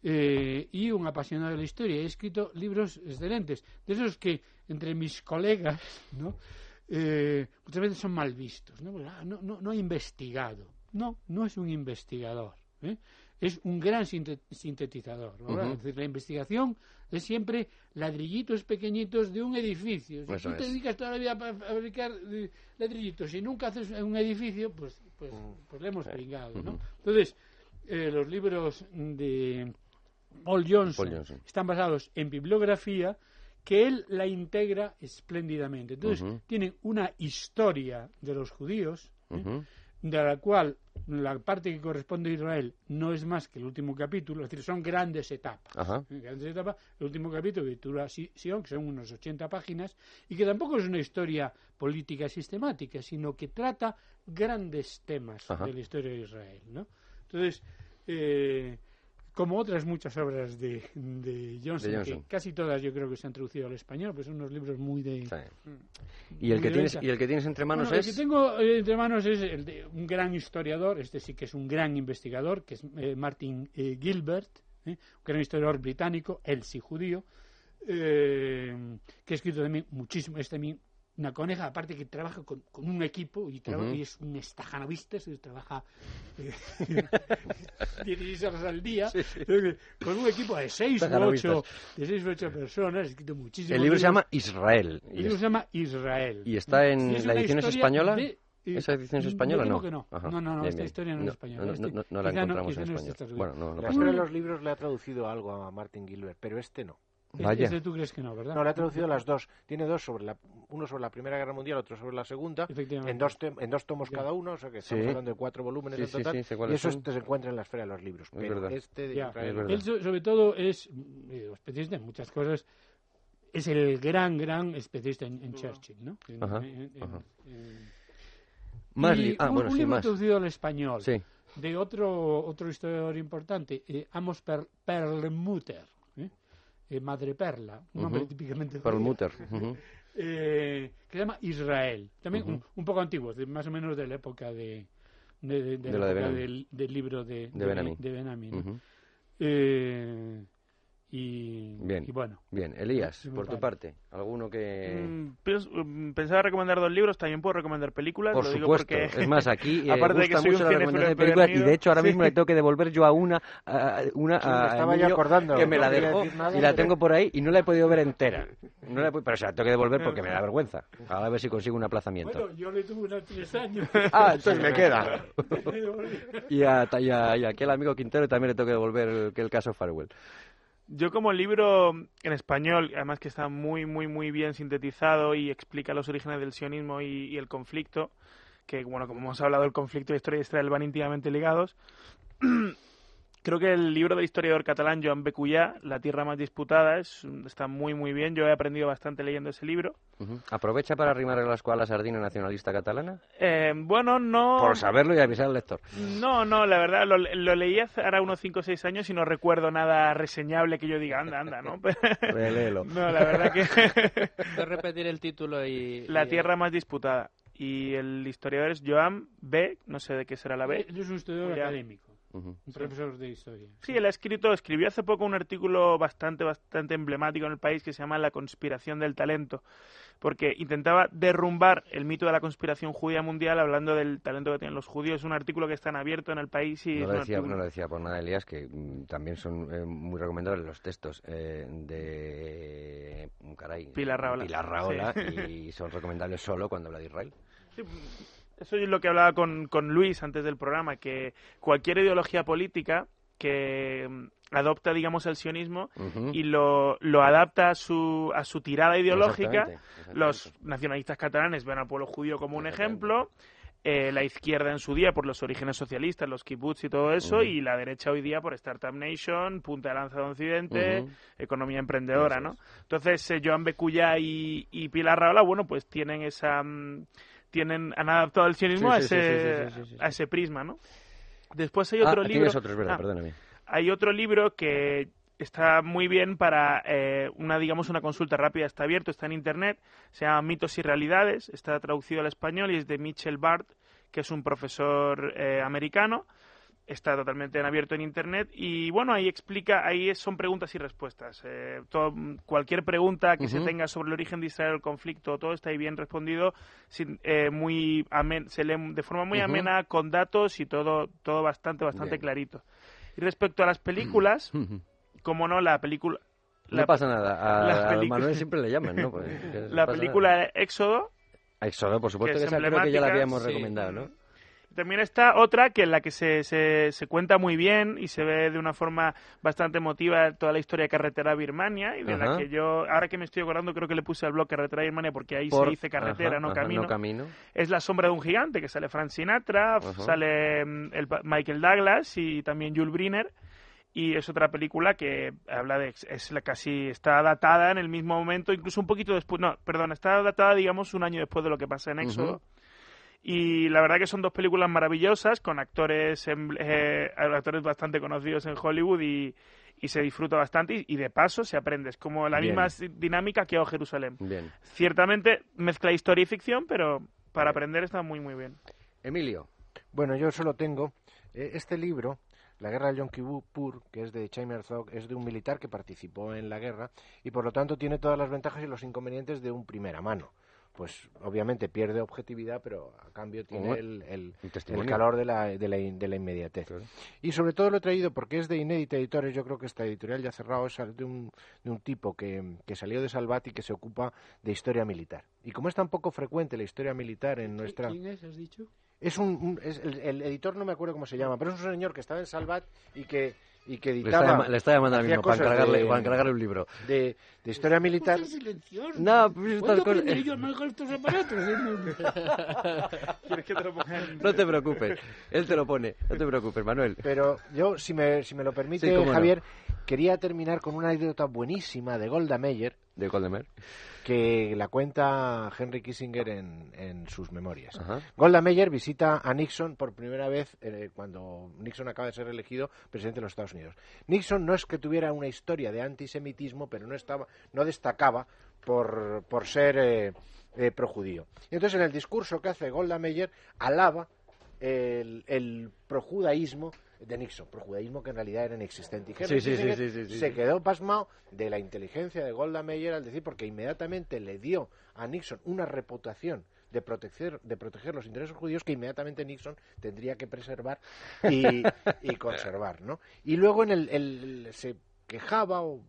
Eh, y un apasionado de la historia. He escrito libros excelentes, de esos que entre mis colegas, ¿no? Eh, muchas veces son mal vistos. ¿no? Ah, no, no, no ha investigado. No, no es un investigador. ¿eh? Es un gran sinte- sintetizador. la investigación es siempre ladrillitos pequeñitos de un edificio. Si tú te dedicas toda la vida a fabricar eh, ladrillitos y nunca haces un edificio, pues, pues, pues le hemos pringado, ¿no? Entonces, eh, los libros de, Paul Johnson, Paul Johnson. están basados en bibliografía que él la integra espléndidamente. Entonces, Ujú. tienen una historia de los judíos, ¿eh? Ujú. de la cual la parte que corresponde a Israel no es más que el último capítulo, es decir, son grandes etapas. Ajá. ¿eh? Grandes etapas. El último capítulo que titula Si- Sion, que son unos 80 páginas, y que tampoco es una historia política sistemática, sino que trata grandes temas Ajá. de la historia de Israel. ¿no? Entonces, eh, como otras muchas obras de, de Johnson, De Johnson. que casi todas yo creo que se han traducido al español, pues son unos libros muy de... Sí. ¿Y el, que tienes, venta. ¿Y el que tienes entre manos Bueno, es...? El que tengo eh, entre manos es el de un gran historiador, este sí que es un gran investigador, que es eh, Martin eh, Gilbert, ¿eh? un gran historiador británico, él sí judío, eh, que ha escrito también muchísimo, es también una coneja, aparte que trabaja con, con un equipo y, traba- Ujú. y es un estajanovista, se trabaja eh, [LAUGHS] 16 horas al día, eh, con un equipo de 6 o Estajanovista. 8, de seis u ocho personas, escrito muchísimo. El libro se llama Israel. El Y, libro es- se llama Israel. y está en Y es la edición española. de- eh, ¿Esa edición es española no? no. Ajá. No, no, no, Bien, esta bien. historia no, es española. No, Este- no, no la encontramos en no español. Bueno, no, no La pasa de los libros le ha traducido algo a Martin Gilbert, pero este no. Este- Vaya. este tú crees que no, ¿verdad? No, le ha traducido las dos. Tiene dos sobre la, uno sobre la Primera Guerra Mundial, otro sobre la Segunda, Efectivamente. en dos, tem- en dos tomos Ya. cada uno, o sea que estamos Sí. hablando de cuatro volúmenes Sí, en sí, total. sí, y eso son. este se encuentra en la esfera de los libros. Es pero verdad. este de. Israel. Él, so- sobre todo, es eh, especialista en muchas cosas. Es el gran, gran especialista en, en Churchill, ¿no? En- Ajá, Más Y ah, un, bueno, un sí, libro más. traducido al español Sí. de otro otro historiador importante, eh, Amos Per- Perlmutter, ¿eh? Eh, Madre Perla, un nombre típicamente judío. Perlmutter. [LAUGHS] ujú. eh, que se llama Israel, también un, un poco antiguo, más o menos de la época de, de, de- de la época del, del libro de, ¿no? Ujú. Eh, y, Bien. y bueno, Bien, Elías, por tu parte, ¿alguno que...? Mm, mm, pensaba recomendar dos libros, también puedo recomendar películas. Por lo digo supuesto, porque- es más, aquí [LAUGHS] eh, Aparte de que gusta soy un mucho la recomendación de películas y de hecho ahora sí. mismo le tengo que devolver yo a una, a, una Sí, a- estaba niño acordando, que me no la dejó nada, y la pero- tengo por ahí y no la he podido ver entera. [LAUGHS] No la he pero se la tengo que devolver porque me da vergüenza. Ahora a ver si consigo un aplazamiento. bueno, yo le tuve unos tres años. [LAUGHS] Ah, entonces me queda. Y a, y, a, y a aquel amigo Quintero también le tengo que devolver el, que el caso Farewell. Yo como libro en español, además que está muy, muy, muy bien sintetizado y explica los orígenes del sionismo y, el conflicto, que bueno, como hemos hablado, el conflicto y la historia de Israel van íntimamente ligados. [CLEARS THROAT] Creo que el libro del historiador catalán Joan Becullá, La tierra más disputada, es, está muy, muy bien. Yo he aprendido bastante leyendo ese libro. ¿Aprovecha para arrimar a la sardina nacionalista catalana? Eh, bueno, no... Por saberlo y avisar al lector. No, no, la verdad, lo, lo leí hace ahora unos 5 o 6 años y no recuerdo nada reseñable que yo diga, anda, anda, ¿no? [LAUGHS] [LAUGHS] Léelo. no, la verdad que... Puedes repetir el título y... La y- tierra más disputada. Y el historiador es Joan B., no sé de qué será la B. Él es un historiador académico, Un profesor de historia. Sí, él ha escrito, escribió hace poco un artículo bastante, bastante emblemático en el país que se llama La conspiración del talento, porque intentaba derrumbar el mito de la conspiración judía mundial hablando del talento que tienen los judíos. Es un artículo que está en abierto en el país y No lo, decía, artículo- no lo decía por nada, Elías, que mm, también son eh, muy recomendables los textos eh, de caray, Pilar Rahola. Pilar Rahola, y son recomendables solo cuando habla de Israel. Sí, Eso es lo que hablaba con, con Luis antes del programa, que cualquier ideología política que mm, adopta, digamos, el sionismo y lo, lo adapta a su, a su tirada ideológica, Exactamente, exactamente. los nacionalistas catalanes ven al pueblo judío como un ejemplo, eh, la izquierda en su día por los orígenes socialistas, los kibbutz y todo eso, y la derecha hoy día por Startup Nation, Punta de Lanza de Occidente, economía emprendedora, ¿no? es. Entonces, eh, Joan Becuya y, y Pilar Rahola, bueno, pues tienen esa... mm, tienen, han adaptado el sionismo Sí, a, ese, a prisma, ¿no? Después hay Ah, otro libro... verdad, Ah, perdóname. hay otro libro que está muy bien para eh, una digamos una consulta rápida está abierto está en internet se llama mitos y realidades está traducido al español y es de Mitchell Bart que es un profesor eh, americano está totalmente en abierto en internet y bueno ahí explica ahí son preguntas y respuestas Eh, todo- cualquier pregunta que se tenga sobre el origen de Israel el conflicto todo está ahí bien respondido sin, eh, muy amen- se lee de forma muy amena con datos y todo todo bastante bastante Bien. clarito y respecto a las películas como no la película No pasa nada, a, la a película- Manuel siempre le llaman, ¿no? Pues, [LAUGHS] la película Éxodo nada. Éxodo, por supuesto, que que es esa creo que ya la habíamos sí. recomendado, ¿no? También está otra que en la que se, se, se, cuenta muy bien y se ve de una forma bastante emotiva toda la historia de carretera Birmania y de la que yo, ahora que me estoy acordando, creo que le puse al blog carretera Birmania porque ahí se dice carretera, no, camino. Es La sombra de un gigante, que sale Frank Sinatra, sale mm, el, Michael Douglas y también Jules Briner y es otra película que habla de es la casi está datada en el mismo momento incluso un poquito después no perdón está datada digamos un año después de lo que pasa en Éxodo y la verdad que son dos películas maravillosas con actores eh, actores bastante conocidos en Hollywood y, y se disfruta bastante y, de paso se aprende. Es como la misma dinámica que O Jerusalén. Bien. Ciertamente mezcla historia y ficción, pero para aprender está muy, muy bien. Emilio. Bueno, yo solo tengo eh, este libro, La guerra del Yom Kippur, que es de Chaim Herzog, es de un militar que participó en la guerra y por lo tanto tiene todas las ventajas y los inconvenientes de un primera mano pues obviamente pierde objetividad, pero a cambio tiene el, el, calor de la, de la, de la inmediatez. Y sobre todo lo he traído porque es de Inédita Editores, yo creo que esta editorial ya cerrado es de un, de un tipo que, que salió de Salvat y que se ocupa de historia militar. Y como es tan poco frecuente la historia militar en nuestra... ¿Quién es, has dicho? Es un, es el, editor no me acuerdo cómo se llama, pero es un señor que estaba en Salvat y que y que editaba. Le está, llamando al mismo para encargarle, para encargarle un libro. De, de historia militar. No, pues ¿Cuándo aprenderé yo a manejar estos aparatos? [LAUGHS] ¿Quieres que te lo ponga No te preocupes, él te lo pone, no te preocupes, Manuel. Pero yo, si me, si me lo permite, Javier, quería terminar con una anécdota buenísima de Golda Meir. De Golda Meir que la cuenta Henry Kissinger en, en sus memorias. Golda Meir visita a Nixon por primera vez eh, cuando Nixon acaba de ser elegido presidente de los Estados Unidos. Nixon no es que tuviera una historia de antisemitismo, pero no estaba, no destacaba por, por ser eh, eh projudío. Y entonces en el discurso que hace Golda Meir alaba el, el projudaísmo de Nixon, por judaísmo que en realidad era inexistente. Y sí, sí, se quedó pasmado de la inteligencia de Golda Meir al decir, porque inmediatamente le dio a Nixon una reputación de proteger, de proteger los intereses judíos que inmediatamente Nixon tendría que preservar y, conservar, ¿no? Y luego en el, el se quejaba o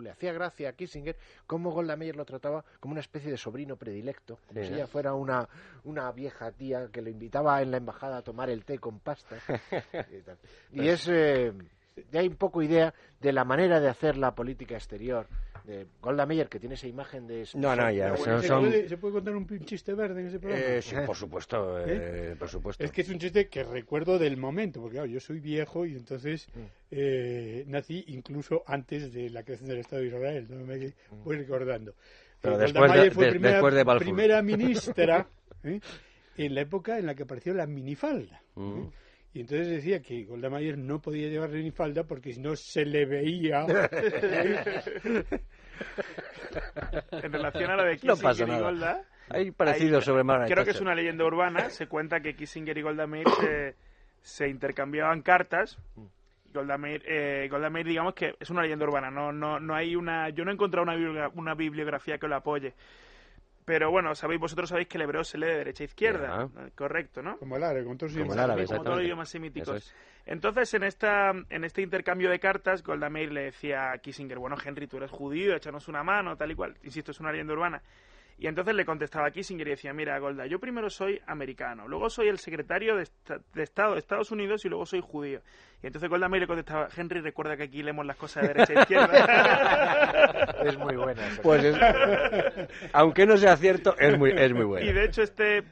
le hacía gracia a Kissinger cómo Golda Meir lo trataba como una especie de sobrino predilecto, como si ella fuera una, una vieja tía que lo invitaba en la embajada a tomar el té con pasta. [LAUGHS] y, es, eh, ya hay un poco idea de la manera de hacer la política exterior de Golda Meir, que tiene esa imagen de... No, no, ya. ¿Se, puede, ¿Se, puede, contar un chiste verde en ese programa? Eh, sí, por supuesto, ¿Eh? ¿Eh? por supuesto. Es que es un chiste que recuerdo del momento, porque yo soy viejo y entonces mm. nací incluso antes de la creación del Estado de Israel, no me voy recordando. Pero después de, fue primera, de [LAUGHS] primera ministra en la época en la que apareció la minifalda. Mm. Y entonces decía que Golda Meir no podía llevar minifalda porque si no se le veía. [LAUGHS] [LAUGHS] [LAUGHS] en relación a lo de Kissinger y Golda. Hay parecido sobre Margaret Creo que es una leyenda urbana. Se cuenta que Kissinger y Golda Meir se, intercambiaban cartas. Golda Meir, eh, Golda Meir, digamos que es una leyenda urbana. No, no, no hay una. Yo no he encontrado una, una bibliografía que lo apoye. Pero bueno, sabéis, vosotros sabéis que el hebreo se lee de derecha a izquierda, correcto, ¿no? Como el árabe, con todos, como los idiomas semíticos. Entonces, en esta en este intercambio de cartas, Golda Meir le decía a Kissinger, bueno, Henry, tú eres judío, échanos una mano, tal y cual. Insisto, es una leyenda urbana. Y entonces le contestaba a Kissinger y decía, mira, Golda, yo primero soy americano, luego soy el secretario de, Estado de Estados Unidos y luego soy judío. Y entonces Golda Meir le contestaba, Henry, recuerda que aquí leemos las cosas de derecha a izquierda. [LAUGHS] es muy buena. Pues [LAUGHS] aunque no sea cierto, es muy, es muy buena. Y de hecho este...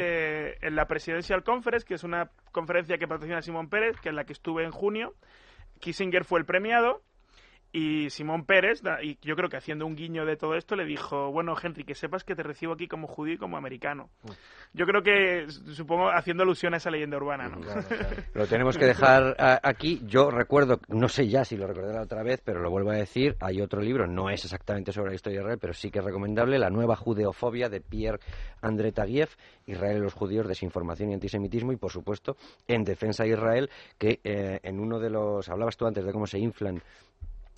Eh, en la Presidential Conference, que es una conferencia que patrocina Simón Pérez, que es la que estuve en junio, Kissinger fue el premiado y Simón Pérez, y yo creo que haciendo un guiño de todo esto, le dijo, bueno, Henry, que sepas que te recibo aquí como judío y como americano. Yo creo que, supongo, haciendo alusión a esa leyenda urbana, ¿no? [LAUGHS] Lo tenemos que dejar aquí. Yo recuerdo, no sé ya si lo recordaré otra vez, pero lo vuelvo a decir, hay otro libro, no es exactamente sobre la historia de Israel, pero sí que es recomendable, La nueva judeofobia de Pierre André Taguieff, Israel y los judíos, desinformación y antisemitismo, y por supuesto, en defensa de Israel, que eh, en uno de los, hablabas tú antes de cómo se inflan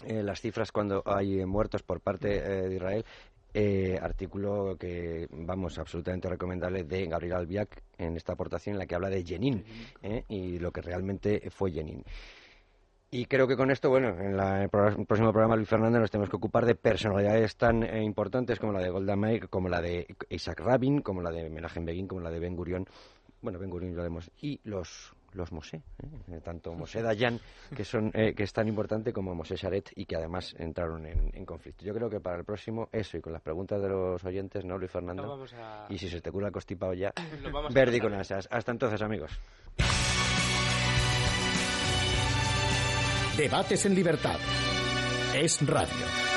eh, las cifras cuando hay muertos por parte eh, de Israel. Eh, artículo que, vamos, absolutamente recomendable de Gabriel Albiac en esta aportación en la que habla de Jenin y lo que realmente fue Jenin. Y creo que con esto, bueno, en, el, próximo programa, Luis Fernández, nos tenemos que ocupar de personalidades tan importantes como la de Golda Meir, como la de Isaac Rabin, como la de Menachem Begin, como la de Ben Gurion, bueno, Ben Gurion lo y los los Mosé, ¿eh? tanto Mosé Dayan, [LAUGHS] que, son, eh, que es tan importante, como Mosé Charet, y que además entraron en, conflicto. Yo creo que para el próximo, eso, y con las preguntas de los oyentes, ¿no, Luis Fernando? Y si se te cura constipado ya, Verdi con asas. Hasta entonces, amigos. Debates en libertad. Es radio.